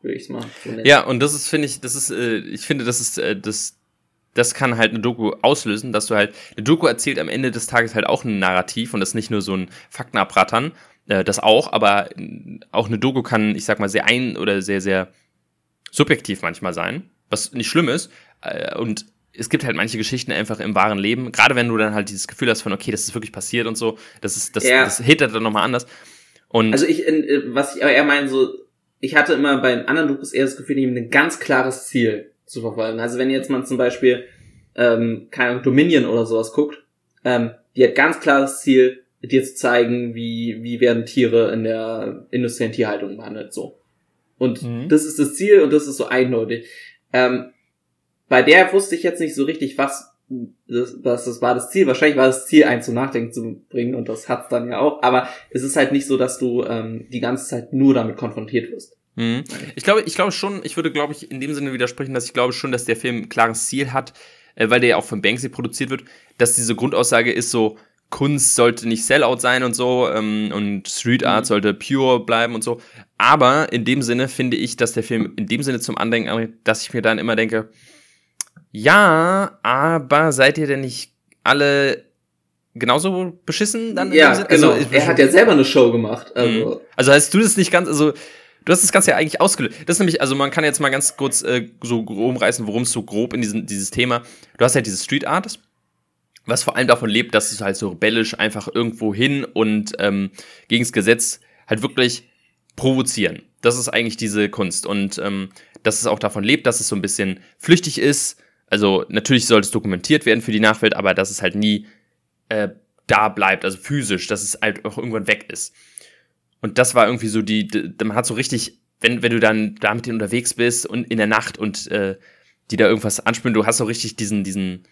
würde ich es mal so nennen. Ja, und das ist, finde ich, das ist, äh, ich finde, das ist äh, das das kann halt eine Doku auslösen, dass du halt, eine Doku erzählt am Ende des Tages halt auch ein Narrativ und das ist nicht nur so ein Faktenabrattern, äh, das auch, aber auch eine Doku kann, ich sag mal, sehr ein- oder sehr, sehr subjektiv manchmal sein, was nicht schlimm ist. Äh, und es gibt halt manche Geschichten einfach im wahren Leben, gerade wenn du dann halt dieses Gefühl hast von, okay, das ist wirklich passiert und so, das ist, das, ja. das hittert dann nochmal anders. Und also ich, äh, was ich aber eher meine, so, ich hatte immer bei anderen Dokus eher das Gefühl, die haben ein ganz klares Ziel zu verfolgen. Also wenn jetzt man zum Beispiel, ähm, keine Ahnung, Dominion oder sowas guckt, ähm, die hat ganz klares Ziel, dir zu zeigen, wie, wie werden Tiere in der industriellen Tierhaltung behandelt, so. Und mhm. das ist das Ziel und das ist so eindeutig. Ähm, bei der wusste ich jetzt nicht so richtig, was das, das, das war das Ziel. Wahrscheinlich war das Ziel, einen zum Nachdenken zu bringen und das hat's dann ja auch. Aber es ist halt nicht so, dass du ähm, die ganze Zeit nur damit konfrontiert wirst. Mhm. Ich glaube, ich glaube schon, ich würde, glaube ich, in dem Sinne widersprechen, dass ich glaube schon, dass der Film ein klares Ziel hat, äh, weil der ja auch von Banksy produziert wird, dass diese Grundaussage ist so, Kunst sollte nicht Sellout sein und so ähm, und Street Art mhm. sollte pure bleiben und so. Aber in dem Sinne finde ich, dass der Film in dem Sinne zum Andenken, dass ich mir dann immer denke, ja, aber seid ihr denn nicht alle genauso beschissen dann? Ja, genau. Also, er hat ja selber eine Show gemacht. Also. Mhm. also heißt du das nicht ganz, also Du hast das Ganze ja eigentlich ausgelöst. Das ist nämlich, also man kann jetzt mal ganz kurz äh, so umreißen, worum es so grob in diesem dieses Thema. Du hast halt diese Street Art, was vor allem davon lebt, dass es halt so rebellisch einfach irgendwo hin und ähm, gegen das Gesetz halt wirklich provozieren. Das ist eigentlich diese Kunst. Und ähm, dass es auch davon lebt, dass es so ein bisschen flüchtig ist. Also natürlich sollte es dokumentiert werden für die Nachwelt, aber dass es halt nie äh, da bleibt, also physisch, dass es halt auch irgendwann weg ist. Und das war irgendwie so die, man hat so richtig, wenn, wenn du dann da mit denen unterwegs bist und in der Nacht und äh, die da irgendwas anspielen. Du hast so richtig diesen, diesen,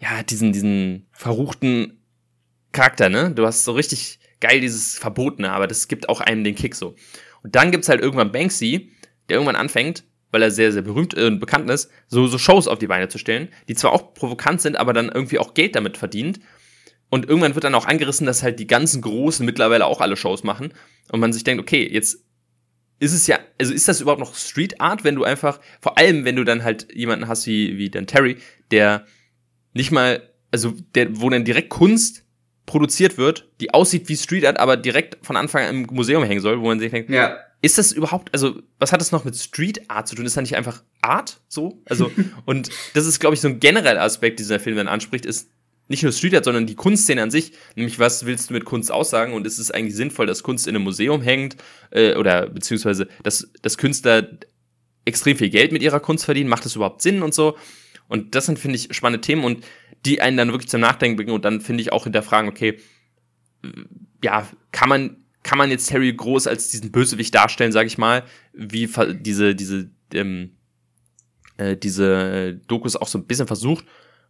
ja, diesen, diesen verruchten Charakter, ne? Du hast so richtig geil dieses Verbotene, aber das gibt auch einem den Kick so. Und dann gibt's halt irgendwann Banksy, der irgendwann anfängt, weil er sehr, sehr berühmt und bekannt ist, so, so Shows auf die Beine zu stellen, die zwar auch provokant sind, aber dann irgendwie auch Geld damit verdient. Und irgendwann wird dann auch angerissen, dass halt die ganzen Großen mittlerweile auch alle Shows machen. Und man sich denkt, okay, jetzt ist es ja, also ist das überhaupt noch Street Art, wenn du einfach, vor allem wenn du dann halt jemanden hast wie, wie Dan Terry, der nicht mal, also der, wo dann direkt Kunst produziert wird, die aussieht wie Street Art, aber direkt von Anfang an im Museum hängen soll, wo man sich denkt, ja. ist das überhaupt, also was hat das noch mit Street Art zu tun? Ist das nicht einfach Art so? Also, und das ist, glaube ich, so ein genereller Aspekt, dieser Film dann anspricht, ist nicht nur Street Art, sondern die Kunstszene an sich. Nämlich, was willst du mit Kunst aussagen? Und ist es eigentlich sinnvoll, dass Kunst in einem Museum hängt? Äh, oder beziehungsweise, dass, dass Künstler extrem viel Geld mit ihrer Kunst verdienen? Macht das überhaupt Sinn und so? Und das sind, finde ich, spannende Themen und die einen dann wirklich zum Nachdenken bringen und dann, finde ich, auch hinterfragen, okay, ja, kann man, kann man jetzt Harry Groß als diesen Bösewicht darstellen, sage ich mal, wie diese, diese, ähm, äh, diese Dokus auch so ein bisschen versucht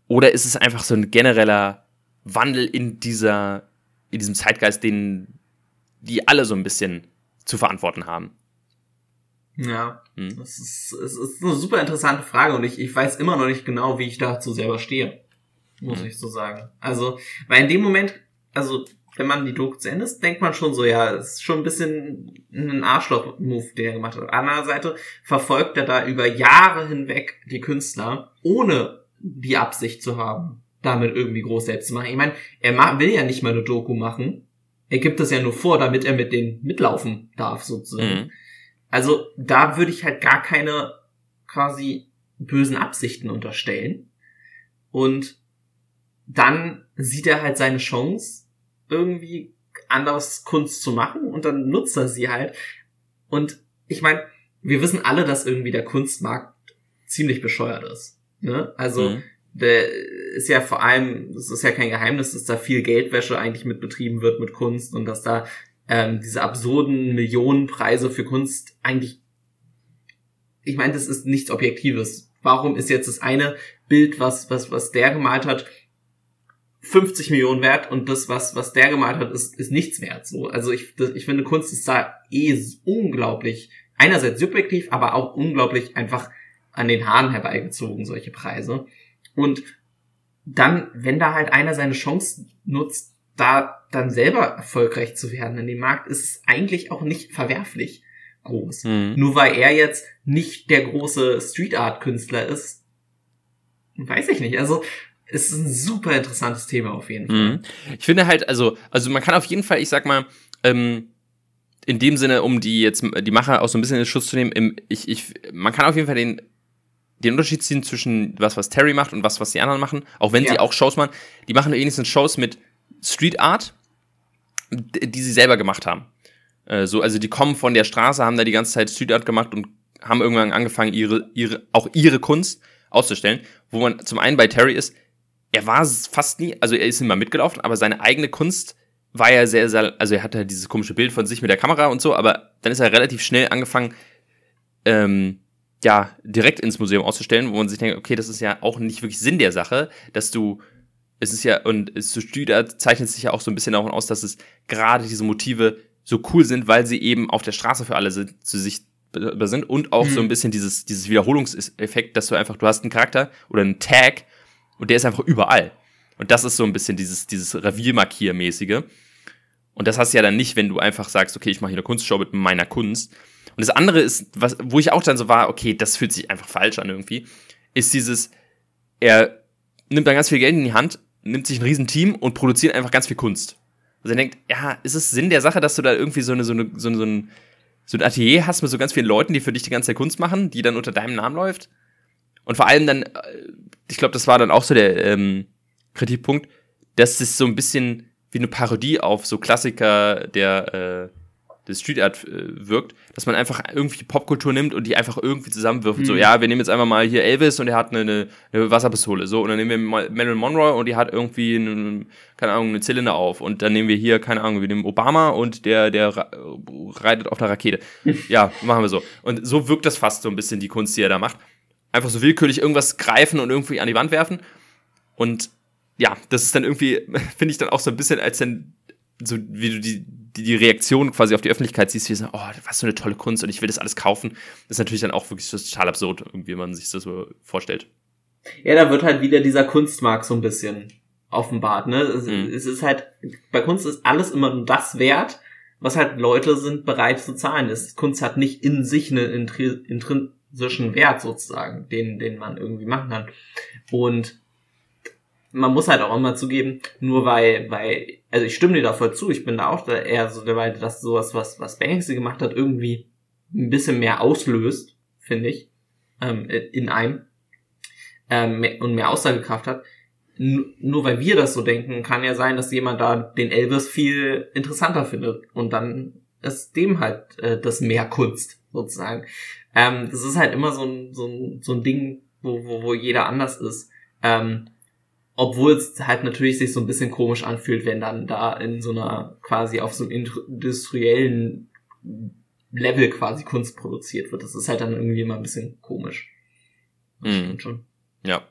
oder ist es einfach so ein genereller Wandel in dieser, in diesem Zeitgeist, den die alle so ein bisschen zu verantworten haben? Ja, hm? das, ist, das ist eine super interessante Frage und ich, ich weiß immer noch nicht genau, wie ich dazu selber stehe. Muss hm. ich so sagen. Also, weil in dem Moment, also wenn man die Doku zu Ende ist, denkt man schon so, ja, es ist schon ein bisschen ein Arschloch-Move, den er gemacht hat. Auf der anderen Seite verfolgt er da über Jahre hinweg die Künstler, ohne die Absicht zu haben, damit irgendwie groß selbst zu machen. Ich meine, er will ja nicht mal eine Doku machen. Er gibt das ja nur vor, damit er mit denen mitlaufen darf, sozusagen. Mhm. Also da würde ich halt gar keine quasi bösen Absichten unterstellen. Und dann sieht er halt seine Chance, irgendwie anders Kunst zu machen und dann nutzt er sie halt. Und ich meine, wir wissen alle, dass irgendwie der Kunstmarkt ziemlich bescheuert ist. Ne? Also mhm. der ist ja vor allem, es ist ja kein Geheimnis, dass da viel Geldwäsche eigentlich mit betrieben wird mit Kunst und dass da ähm, diese absurden Millionenpreise für Kunst eigentlich, ich meine, das ist nichts Objektives. Warum ist jetzt das eine Bild, was, was, was der gemalt hat, 50 Millionen wert und das, was, was der gemalt hat, ist, ist nichts wert. So, also ich, das, ich finde, Kunst ist da eh unglaublich, einerseits subjektiv, aber auch unglaublich einfach an den Haaren herbeigezogen, solche Preise. Und dann, wenn da halt einer seine Chance nutzt, da dann selber erfolgreich zu werden in dem Markt, ist es eigentlich auch nicht verwerflich groß. Mhm. Nur weil er jetzt nicht der große Street Art Künstler ist, weiß ich nicht. Also es ist ein super interessantes Thema auf jeden Fall. Mhm. Ich finde halt, also, also man kann auf jeden Fall, ich sag mal, ähm, in dem Sinne, um die jetzt die Macher auch so ein bisschen in den Schutz zu nehmen, im, ich, ich, man kann auf jeden Fall den den Unterschied ziehen zwischen was, was Terry macht und was, was die anderen machen, auch wenn ja. sie auch Shows machen. Die machen wenigstens Shows mit Street Art, die sie selber gemacht haben. Äh, so, also die kommen von der Straße, haben da die ganze Zeit Street Art gemacht und haben irgendwann angefangen, ihre, ihre, auch ihre Kunst auszustellen. Wo man zum einen bei Terry ist, er war fast nie, also er ist immer mitgelaufen, aber seine eigene Kunst war ja sehr, sehr, also er hatte dieses komische Bild von sich mit der Kamera und so, aber dann ist er relativ schnell angefangen, ähm, ja, direkt ins Museum auszustellen, wo man sich denkt, okay, das ist ja auch nicht wirklich Sinn der Sache, dass du, es ist ja, und es zu Stüder zeichnet sich ja auch so ein bisschen davon aus, dass es gerade diese Motive so cool sind, weil sie eben auf der Straße für alle sind, zu sich sind und auch mhm. so ein bisschen dieses, dieses Wiederholungseffekt, dass du einfach, du hast einen Charakter oder einen Tag und der ist einfach überall. Und das ist so ein bisschen dieses, dieses Reviermarkiermäßige. Und das hast du ja dann nicht, wenn du einfach sagst, okay, ich mache hier eine Kunstshow mit meiner Kunst, und das andere ist, was, wo ich auch dann so war, okay, das fühlt sich einfach falsch an irgendwie, ist dieses, er nimmt dann ganz viel Geld in die Hand, nimmt sich ein Riesenteam und produziert einfach ganz viel Kunst. Also er denkt, ja, ist es Sinn der Sache, dass du da irgendwie so eine, so eine, so, eine, so ein, so ein Atelier hast mit so ganz vielen Leuten, die für dich die ganze Zeit Kunst machen, die dann unter deinem Namen läuft? Und vor allem dann, äh, ich glaube, das war dann auch so der ähm, Kritikpunkt, dass es so ein bisschen wie eine Parodie auf so Klassiker der äh, des Street Art äh, wirkt, dass man einfach irgendwie Popkultur nimmt und die einfach irgendwie zusammenwirft. Mhm. So, ja, wir nehmen jetzt einfach mal hier Elvis und er hat eine, eine, Wasserpistole. So, und dann nehmen wir Marilyn Monroe und die hat irgendwie, eine, keine Ahnung, eine Zylinder auf. Und dann nehmen wir hier, keine Ahnung, wir nehmen Obama und der, der reitet auf einer Rakete. ja, machen wir so. Und so wirkt das fast so ein bisschen die Kunst, die er da macht. einfach so willkürlich irgendwas greifen und irgendwie an die Wand werfen. Und ja, das ist dann irgendwie, finde ich dann auch so ein bisschen, als dann so wie du die, die, die Reaktion quasi auf die Öffentlichkeit siehst, wie so, oh, was für eine tolle Kunst und ich will das alles kaufen. Das ist natürlich dann auch wirklich total absurd, wie man sich das so vorstellt. Ja, da wird halt wieder dieser Kunstmarkt so ein bisschen offenbart, ne? Es, mhm. es ist halt, bei Kunst ist alles immer nur das wert, was halt Leute sind bereit zu zahlen. Das, Kunst hat nicht in sich einen intrinsischen Wert sozusagen, den, den man irgendwie machen kann. Und man muss halt auch immer zugeben, nur weil, weil, also ich stimme dir da voll zu, ich bin da auch da eher so dabei, dass sowas, was, was Banksy gemacht hat, irgendwie ein bisschen mehr auslöst, finde ich, ähm, in einem, ähm, und mehr Aussagekraft hat. N nur weil wir das so denken, kann ja sein, dass jemand da den Elvis viel interessanter findet und dann ist dem halt äh, das mehr Kunst, sozusagen. Ähm, das ist halt immer so ein, so ein, so ein Ding, wo, wo, wo jeder anders ist. Ähm, obwohl es halt natürlich sich so ein bisschen komisch anfühlt, wenn dann da in so einer quasi auf so einem industriellen Level quasi Kunst produziert wird. Das ist halt dann irgendwie immer ein bisschen komisch. Mhm. schon. Ja.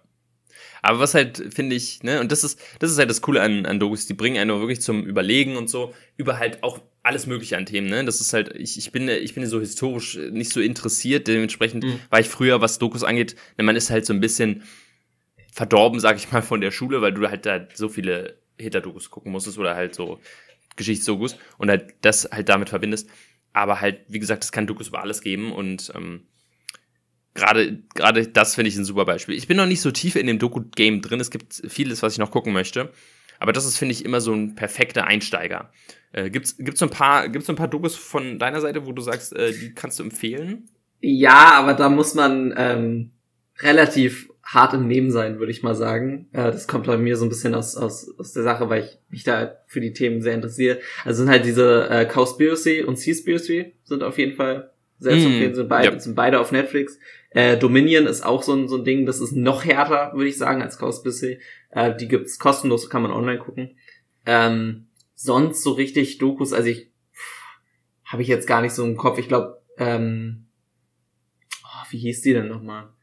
Aber was halt, finde ich, ne, und das ist, das ist halt das Coole an, an Dokus, die bringen einen wirklich zum Überlegen und so, über halt auch alles mögliche an Themen, ne? Das ist halt, ich, ich bin, ich bin so historisch nicht so interessiert, dementsprechend mhm. war ich früher, was Dokus angeht, ne, man ist halt so ein bisschen, verdorben, sag ich mal, von der Schule, weil du halt da so viele Hitlerdokus gucken musstest oder halt so Geschichtsdokus und halt das halt damit verbindest. Aber halt, wie gesagt, es kann Dokus über alles geben und ähm, gerade gerade das finde ich ein super Beispiel. Ich bin noch nicht so tief in dem Doku-Game drin. Es gibt vieles, was ich noch gucken möchte. Aber das ist, finde ich, immer so ein perfekter Einsteiger. Äh, gibt's, gibt's so ein paar, gibt's so ein paar Dokus von deiner Seite, wo du sagst, äh, die kannst du empfehlen? Ja, aber da muss man ähm, relativ hart im Nehmen sein, würde ich mal sagen. Äh, das kommt bei mir so ein bisschen aus, aus, aus der Sache, weil ich mich da für die Themen sehr interessiere. Also sind halt diese äh, Cowspiracy und Seaspiracy sind auf jeden Fall sehr mm, zu empfehlen, sind beide, ja. sind beide auf Netflix. Äh, Dominion ist auch so ein, so ein Ding, das ist noch härter, würde ich sagen, als Cowspiracy. Äh, die gibt's kostenlos, kann man online gucken. Ähm, sonst so richtig Dokus, also ich habe ich jetzt gar nicht so im Kopf. Ich glaube, ähm, oh, wie hieß die denn nochmal?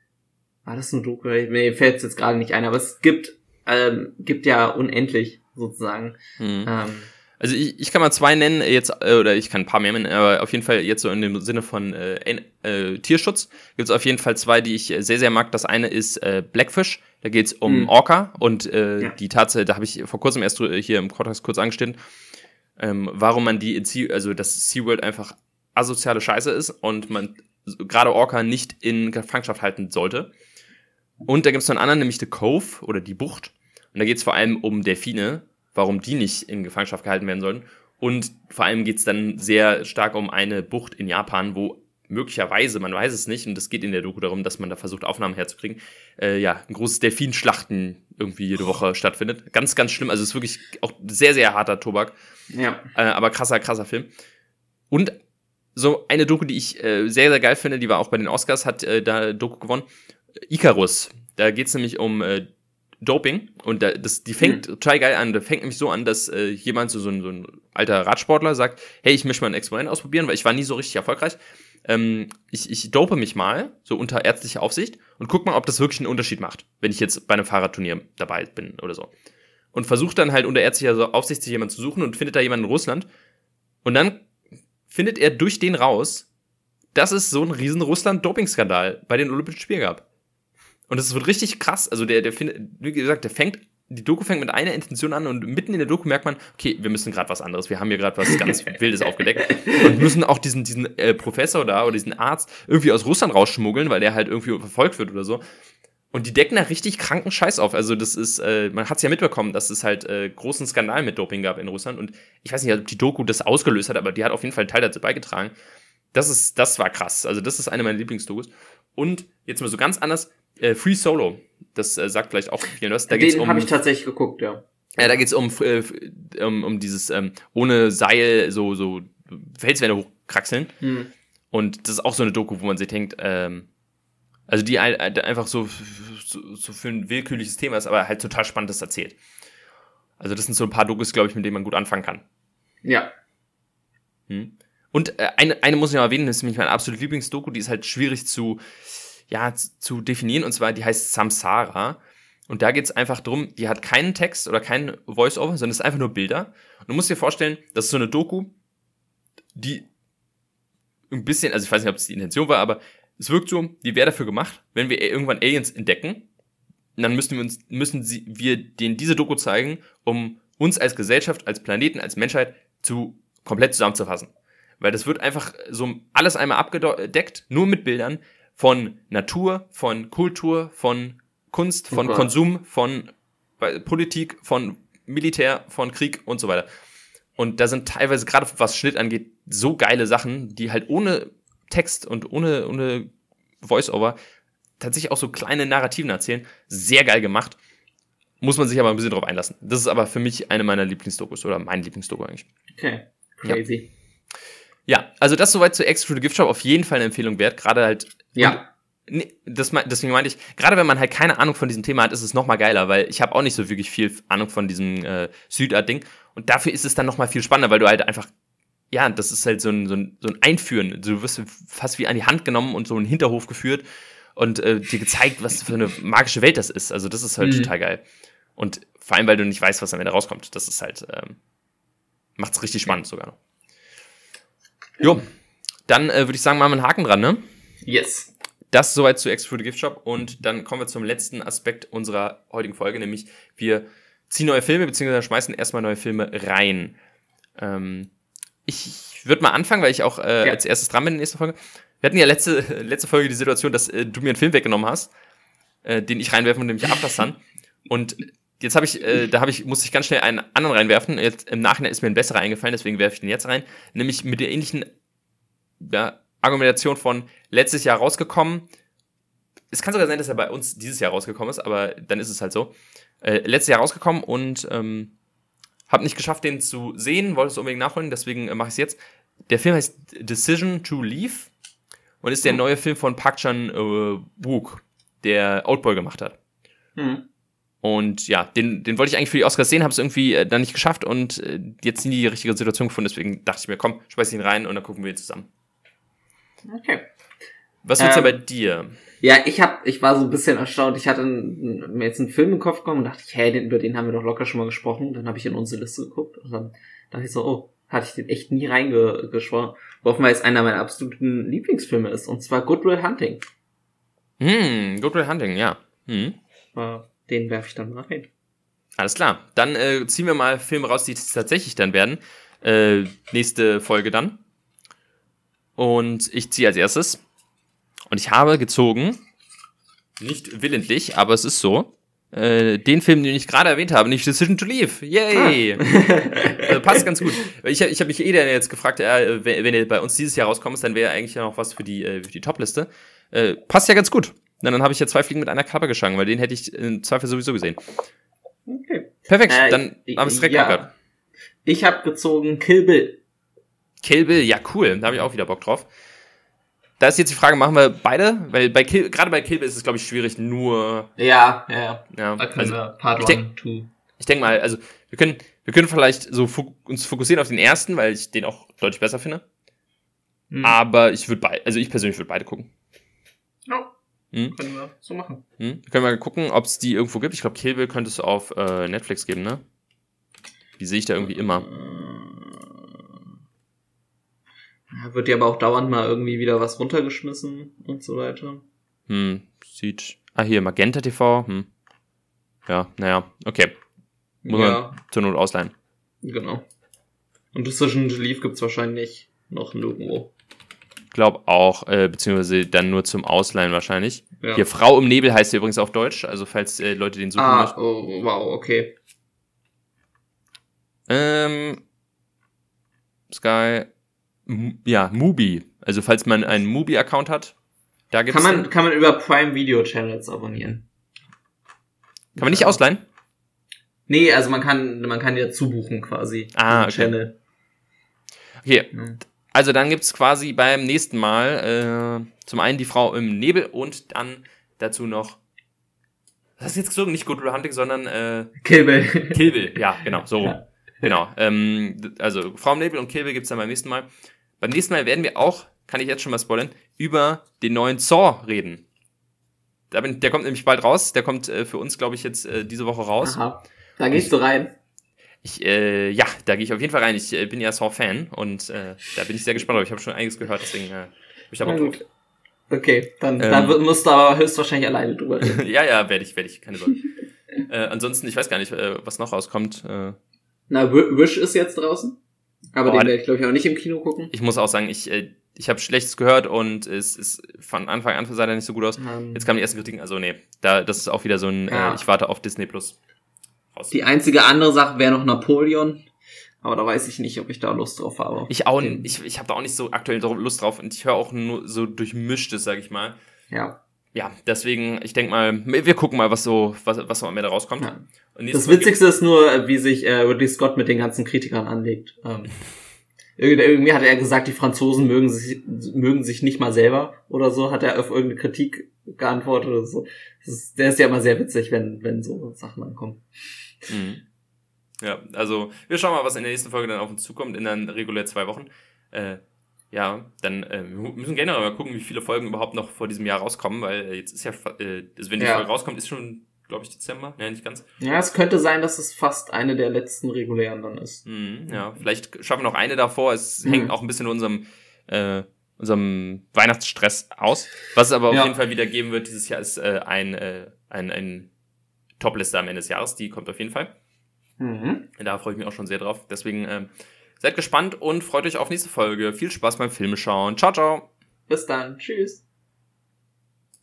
War das ein Doku? Mir fällt es jetzt gerade nicht ein, aber es gibt, ähm, gibt ja unendlich sozusagen. Mhm. Ähm, also ich, ich kann mal zwei nennen jetzt, äh, oder ich kann ein paar mehr nennen, aber auf jeden Fall jetzt so in dem Sinne von äh, äh, Tierschutz gibt es auf jeden Fall zwei, die ich sehr, sehr mag. Das eine ist äh, Blackfish, da geht es um mhm. Orca und äh, ja. die Tatsache, da habe ich vor kurzem erst hier im Quartex kurz angestellt, ähm, warum man die in sea, also dass SeaWorld einfach asoziale Scheiße ist und man gerade Orca nicht in Gefangenschaft halten sollte. Und da gibt es noch einen anderen, nämlich The Cove oder die Bucht. Und da geht es vor allem um Delfine, warum die nicht in Gefangenschaft gehalten werden sollen. Und vor allem geht es dann sehr stark um eine Bucht in Japan, wo möglicherweise, man weiß es nicht, und es geht in der Doku darum, dass man da versucht, Aufnahmen herzukriegen, äh, ja, ein großes Delfinschlachten irgendwie jede Woche stattfindet. Ganz, ganz schlimm. Also es ist wirklich auch sehr, sehr harter Tobak. Ja. Äh, aber krasser, krasser Film. Und so eine Doku, die ich äh, sehr, sehr geil finde, die war auch bei den Oscars, hat äh, da Doku gewonnen. Icarus. Da geht es nämlich um äh, Doping und da, das, die fängt mhm. total geil an. Da fängt nämlich so an, dass äh, jemand, so, so, ein, so ein alter Radsportler, sagt, hey, ich möchte mal ein Experiment ausprobieren, weil ich war nie so richtig erfolgreich. Ähm, ich, ich dope mich mal, so unter ärztlicher Aufsicht, und guck mal, ob das wirklich einen Unterschied macht, wenn ich jetzt bei einem Fahrradturnier dabei bin oder so. Und versucht dann halt unter ärztlicher Aufsicht sich jemanden zu suchen und findet da jemanden in Russland. Und dann findet er durch den raus, dass es so einen riesen Russland-Doping-Skandal bei den Olympischen Spielen gab. Und es wird richtig krass. Also der, der findet, wie gesagt, der fängt, die Doku fängt mit einer Intention an und mitten in der Doku merkt man, okay, wir müssen gerade was anderes. Wir haben hier gerade was ganz Wildes aufgedeckt und müssen auch diesen, diesen äh, Professor da oder diesen Arzt irgendwie aus Russland rausschmuggeln, weil der halt irgendwie verfolgt wird oder so. Und die decken da richtig kranken Scheiß auf. Also das ist, äh, man hat es ja mitbekommen, dass es halt äh, großen Skandal mit Doping gab in Russland. Und ich weiß nicht, ob die Doku das ausgelöst hat, aber die hat auf jeden Fall einen Teil dazu beigetragen. Das ist, das war krass. Also das ist eine meiner Lieblingsdokus. Und jetzt mal so ganz anders, äh, Free Solo, das äh, sagt vielleicht auch vielen was. Da geht's Den um, habe ich tatsächlich geguckt, ja. Ja, da geht's um, äh, um, um dieses ähm, ohne Seil so, so Felswände hochkraxeln. Hm. Und das ist auch so eine Doku, wo man sich denkt, ähm, also die einfach so, so, so für ein willkürliches Thema ist, aber halt total spannendes erzählt. Also das sind so ein paar Dokus, glaube ich, mit denen man gut anfangen kann. Ja. Hm. Und äh, eine, eine muss ich noch erwähnen, das ist nämlich mein absolut Lieblingsdoku, die ist halt schwierig zu, ja, zu definieren. Und zwar, die heißt Samsara. Und da geht's einfach drum, die hat keinen Text oder keinen Voice-Over, sondern es ist einfach nur Bilder. Und du musst dir vorstellen, das ist so eine Doku, die ein bisschen, also ich weiß nicht, ob es die Intention war, aber es wirkt so, die wäre dafür gemacht, wenn wir irgendwann Aliens entdecken, dann müssen wir uns, müssen sie, wir denen diese Doku zeigen, um uns als Gesellschaft, als Planeten, als Menschheit zu komplett zusammenzufassen. Weil das wird einfach so alles einmal abgedeckt, nur mit Bildern von Natur, von Kultur, von Kunst, von Super. Konsum, von Politik, von Militär, von Krieg und so weiter. Und da sind teilweise, gerade was Schnitt angeht, so geile Sachen, die halt ohne Text und ohne, ohne Voice-Over tatsächlich auch so kleine Narrativen erzählen. Sehr geil gemacht. Muss man sich aber ein bisschen drauf einlassen. Das ist aber für mich eine meiner Lieblingsdokus oder mein Lieblingsdoku eigentlich. Okay. Crazy. Ja, also das soweit zu Extra Gift Shop auf jeden Fall eine Empfehlung wert. Gerade halt. Ja. Nee, das, me- deswegen meinte ich, gerade wenn man halt keine Ahnung von diesem Thema hat, ist es noch mal geiler, weil ich habe auch nicht so wirklich viel Ahnung von diesem äh, Südart-Ding. Und dafür ist es dann noch mal viel spannender, weil du halt einfach, ja, das ist halt so ein, so ein, so ein Einführen. Du wirst fast wie an die Hand genommen und so in den Hinterhof geführt und äh, dir gezeigt, was für eine magische Welt das ist. Also das ist halt Mhm. total geil. Und vor allem, weil du nicht weißt, was am Ende rauskommt. Das ist halt, ähm, macht's richtig spannend sogar noch. Jo, dann äh, würde ich sagen, machen wir einen Haken dran, ne? Yes. Das soweit zu Extra Gift Shop und dann kommen wir zum letzten Aspekt unserer heutigen Folge, nämlich wir ziehen neue Filme beziehungsweise schmeißen erstmal neue Filme rein. Ähm, ich würde mal anfangen, weil ich auch äh, Ja. als erstes dran bin in der nächsten Folge. Wir hatten ja letzte, letzte Folge die Situation, dass äh, du mir einen Film weggenommen hast, äh, den ich reinwerfen und nämlich After Sun. Und jetzt habe ich, äh, da habe ich, musste ich ganz schnell einen anderen reinwerfen. Jetzt im Nachhinein ist mir ein besserer eingefallen, deswegen werfe ich den jetzt rein. Nämlich mit der ähnlichen ja, Argumentation von letztes Jahr rausgekommen. Es kann sogar sein, dass er bei uns dieses Jahr rausgekommen ist, aber dann ist es halt so. Äh, letztes Jahr rausgekommen und ähm, habe nicht geschafft, den zu sehen, wollte es unbedingt nachholen, deswegen äh, mache ich es jetzt. Der Film heißt Decision to Leave und ist der Hm. neue Film von Park Chan äh, Wook, der Outboy gemacht hat. Hm. Und ja, den, den wollte ich eigentlich für die Oscars sehen, habe es irgendwie äh, dann nicht geschafft und äh, jetzt nie die richtige Situation gefunden. Deswegen dachte ich mir, komm, schmeiß ihn rein und dann gucken wir ihn zusammen. Okay. Was wird's Ähm, denn bei dir? Ja, ich hab, ich war so ein bisschen erstaunt. Ich hatte einen, mir jetzt einen Film im Kopf gekommen und dachte ich, hä, den, über den haben wir doch locker schon mal gesprochen. Dann habe ich in unsere Liste geguckt und dann dachte ich so, oh, hatte ich den echt nie reingeschworen. Worauf mal jetzt einer meiner absoluten Lieblingsfilme ist, und zwar Good Will Hunting. Hm, Good Will Hunting, ja. Hm. Äh, Den werfe ich dann mal rein. Alles klar. Dann äh, ziehen wir mal Filme raus, die es tatsächlich dann werden. Äh, nächste Folge dann. Und ich ziehe als erstes. Und ich habe gezogen, nicht willentlich, aber es ist so, äh, den Film, den ich gerade erwähnt habe, nicht Decision to Leave. Yay! äh, passt ganz gut. Ich, ich habe mich eh dann jetzt gefragt, äh, wenn, wenn er bei uns dieses Jahr rauskommt, dann wäre eigentlich ja noch was für die, äh, für die Top-Liste. Passt ja ganz gut. Na, dann habe ich ja zwei Fliegen mit einer Klappe geschlagen, weil den hätte ich im Zweifel sowieso gesehen. Okay. Perfekt, Äh, dann haben wir es direkt ja. Ich habe gezogen Kill Bill. Kill Bill, ja cool, da habe ich auch wieder Bock drauf. Da ist jetzt die Frage, machen wir beide? Weil bei Kill, gerade bei Kill Bill ist es, glaube ich, schwierig, nur, Ja, ja. ja, Da können also, wir Part ich 1, 2. ich denke mal, also, wir können, wir können vielleicht so fok uns fokussieren auf den ersten, weil ich den auch deutlich besser finde. Hm. Aber ich würde beide, also ich persönlich würde beide gucken. Ja, Hm? können wir so machen. Hm? Wir können mal gucken, ob es die irgendwo gibt. Ich glaube, Kill Bill könnte es auf äh, Netflix geben, ne? Die sehe ich da irgendwie immer. Ja, Wird ja aber auch dauernd mal irgendwie wieder was runtergeschmissen und so weiter. Hm, sieht. Ah, hier, Magenta TV. Hm. Ja, naja, okay. Muss ja, man zur Not ausleihen. genau. Und Decision to Leave gibt's wahrscheinlich noch nirgendwo. Glaub auch, äh, beziehungsweise dann nur zum Ausleihen wahrscheinlich. Ja. Hier, Frau im Nebel heißt sie übrigens auf Deutsch, also falls äh, Leute den suchen ah, möchten. oh, wow, okay. Ähm, Sky, M ja, Mubi. Also falls man einen Mubi-Account hat, da gibt's Kann man, kann man über Prime Video Channels abonnieren? Kann man nicht ausleihen? Nee, also man kann, man kann ja zubuchen quasi. Ah, okay. Channel. Okay. Also dann gibt's quasi beim nächsten Mal äh, zum einen die Frau im Nebel und dann dazu noch. Hast du jetzt gezogen? Nicht Good Will Hunting, sondern äh, Kill Bill. Kill Bill. Ja, genau, so. Ja. Genau. Ähm, also Frau im Nebel und Kill Bill gibt's dann beim nächsten Mal. Beim nächsten Mal werden wir auch, kann ich jetzt schon mal spoilern, über den neuen Saw reden. der kommt nämlich bald raus. Der kommt äh, für uns, glaube ich, jetzt äh, diese Woche raus. Aha. Da gehst du rein. Ich, äh, ja, da gehe ich auf jeden Fall rein. Ich äh, bin ja Saw-Fan und äh, da bin ich sehr gespannt. Aber ich habe schon einiges gehört, deswegen äh, ich da Bock drauf. Okay, dann, Ähm. dann musst du aber höchstwahrscheinlich alleine drüber reden. ja, ja, werde ich, werde ich, keine Sorge. äh, ansonsten, ich weiß gar nicht, äh, was noch rauskommt. Äh, Na, Wi- Wish ist jetzt draußen. Aber Oh, den werde ich, glaube ich, auch nicht im Kino gucken. ich muss auch sagen, ich, äh, ich habe Schlechtes gehört und es ist von Anfang an sah der nicht so gut aus. Ähm, Jetzt kamen die ersten Kritiken, also nee, da, das ist auch wieder so ein, Ja. äh, ich warte auf Disney Plus. Die einzige andere Sache wäre noch Napoleon. Aber da weiß ich nicht, ob ich da Lust drauf habe. Ich auch, Den- ich, ich habe da auch nicht so aktuell Lust drauf und ich höre auch nur so durchmischtes, sag ich mal. Ja. Ja, deswegen, ich denk mal, wir gucken mal, was so, was, was so am Ende rauskommt. ja. Das Witzigste ist nur, wie sich äh, Ridley Scott mit den ganzen Kritikern anlegt. Ähm, irgend- irgendwie hat er gesagt, die Franzosen mögen sich, mögen sich nicht mal selber oder so, hat er auf irgendeine Kritik geantwortet oder so. Das ist, der ist ja immer sehr witzig, wenn, wenn so Sachen ankommen. Mhm. Ja, also wir schauen mal, was in der nächsten Folge dann auf uns zukommt, in dann regulär zwei Wochen. Äh, ja, dann äh, wir müssen generell mal gucken, wie viele Folgen überhaupt noch vor diesem Jahr rauskommen, weil jetzt ist ja, äh, also wenn die Ja. Folge rauskommt, ist schon, glaube ich, Dezember. Ne, nicht ganz. Ja, es könnte sein, dass es fast eine der letzten regulären dann ist. Mhm, ja, vielleicht schaffen wir noch eine davor. Es Mhm. hängt auch ein bisschen in unserem, äh, unserem Weihnachtsstress aus. Was es aber auf Ja. jeden Fall wieder geben wird dieses Jahr, ist äh, ein, äh, ein, ein Top-Liste am Ende des Jahres. Die kommt auf jeden Fall. Mhm. Da freue ich mich auch schon sehr drauf. Deswegen ähm, seid gespannt und freut euch auf nächste Folge. Viel Spaß beim Filmeschauen. Ciao, ciao. Bis dann. Tschüss.